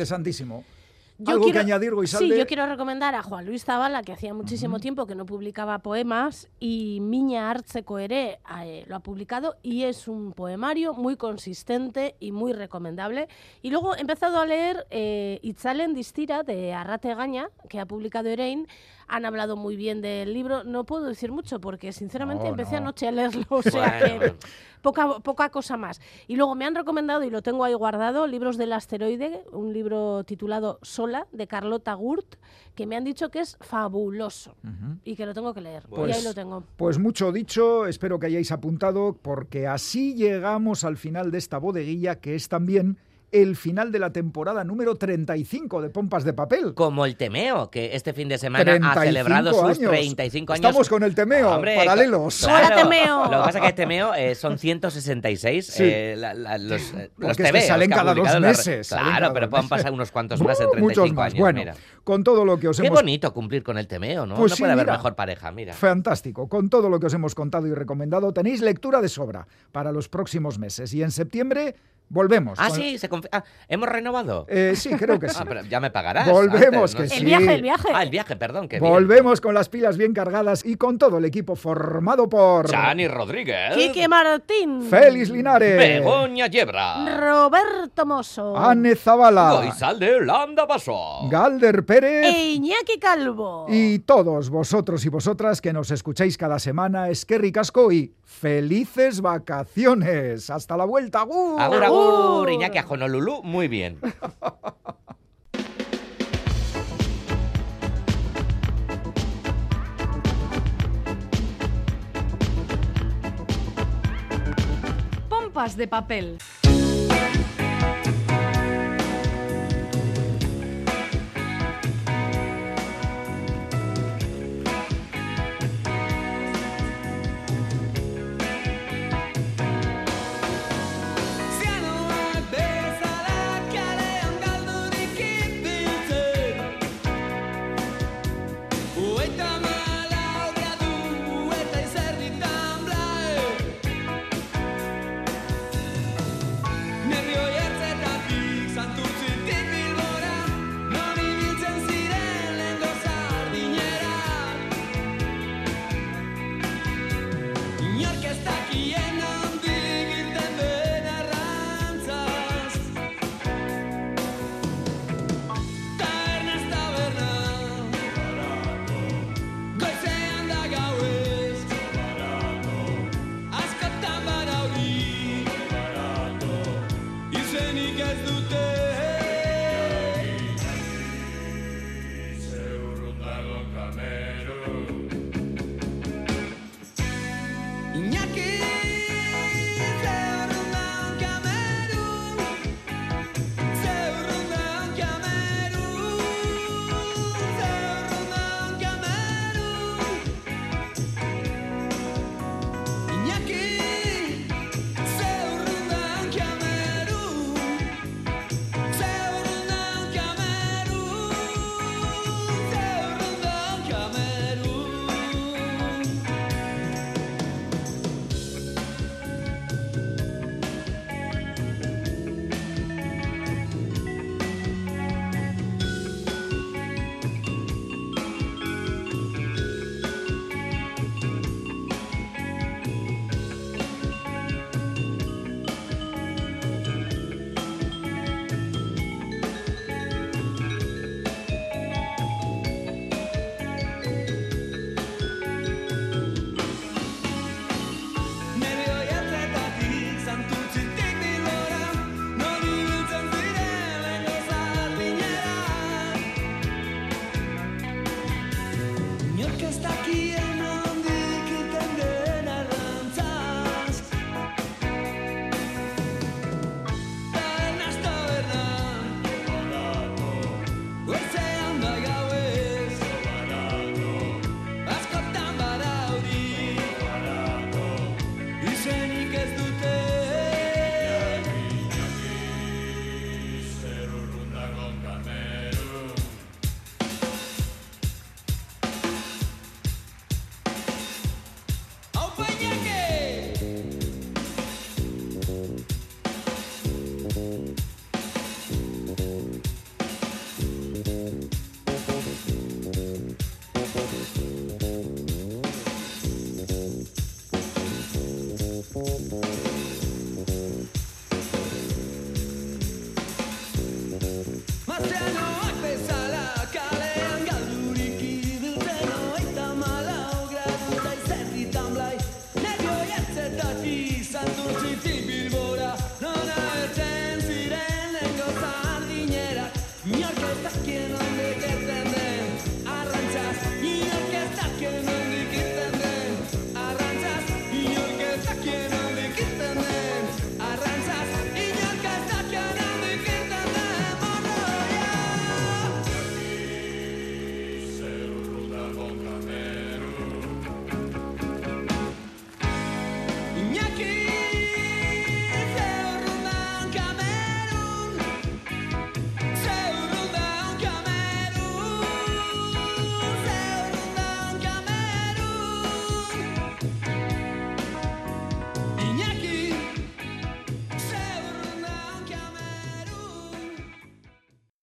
Yo ¿Algo quiero- que añadir, Goizalde? Sí, yo quiero recomendar a Juan Luis Zabala, que hacía muchísimo tiempo que no publicaba poemas, y Miña Artzeko Ere eh, lo ha publicado, y es un poemario muy consistente y muy recomendable. Y luego he empezado a leer eh, Itzalen Distira, de Arrate Gaña, que ha publicado Erein. Han hablado muy bien del libro. No puedo decir mucho, porque sinceramente No, empecé no. anoche a leerlo, o sea Bueno, que poca, poca cosa más. Y luego me han recomendado, y lo tengo ahí guardado, Libros del Asteroide, un libro titulado Sola, de Carlota Gurt, que me han dicho que es fabuloso y que lo tengo que leer. y Pues- ahí lo tengo. Pues mucho dicho, espero que hayáis apuntado, porque así llegamos al final de esta bodeguilla, que es también el final de la temporada número 35 de Pompas de Papel. Como el Temeo, que este fin de semana ha 35 celebrado sus años. 35 años. Estamos con el Temeo, Hombre, paralelos. claro. ¡Hola, Temeo! Lo que pasa es que el Temeo eh, son 166 Sí. eh, la- la- los, eh, los es que tebeos salen cada dos meses, Claro, cada pero pueden pasar unos cuantos más en 35 Muchos más. años. bueno, mira. con todo lo que os Qué hemos bonito cumplir con el Temeo, ¿no? Pues no sí, puede haber mira. mejor pareja, mira. Fantástico. Con todo lo que os hemos contado y recomendado, tenéis lectura de sobra para los próximos meses. Y en septiembre volvemos. Ah, sí, se ah, ¿hemos renovado? Eh, sí, creo que sí. Ah, pero ya me pagarás. Volvemos, antes, ¿no? que El sí. viaje, el viaje. Ah, el viaje, perdón. Que bien. Volvemos con las pilas bien cargadas y con todo el equipo formado por Chani Rodríguez. Quique Martín. Félix Linares, Begoña Yebra. Roberto Mosso. Anne Zavala, Goizalde Landa Paso. Galder Pérez e Iñaki Calvo. y todos vosotros y vosotras que nos escucháis cada semana. Es que ricasco y felices vacaciones. Hasta la vuelta. ¡Agur! Agur, Agur. Iñaki a Honolulu, muy bien. Pompas de papel.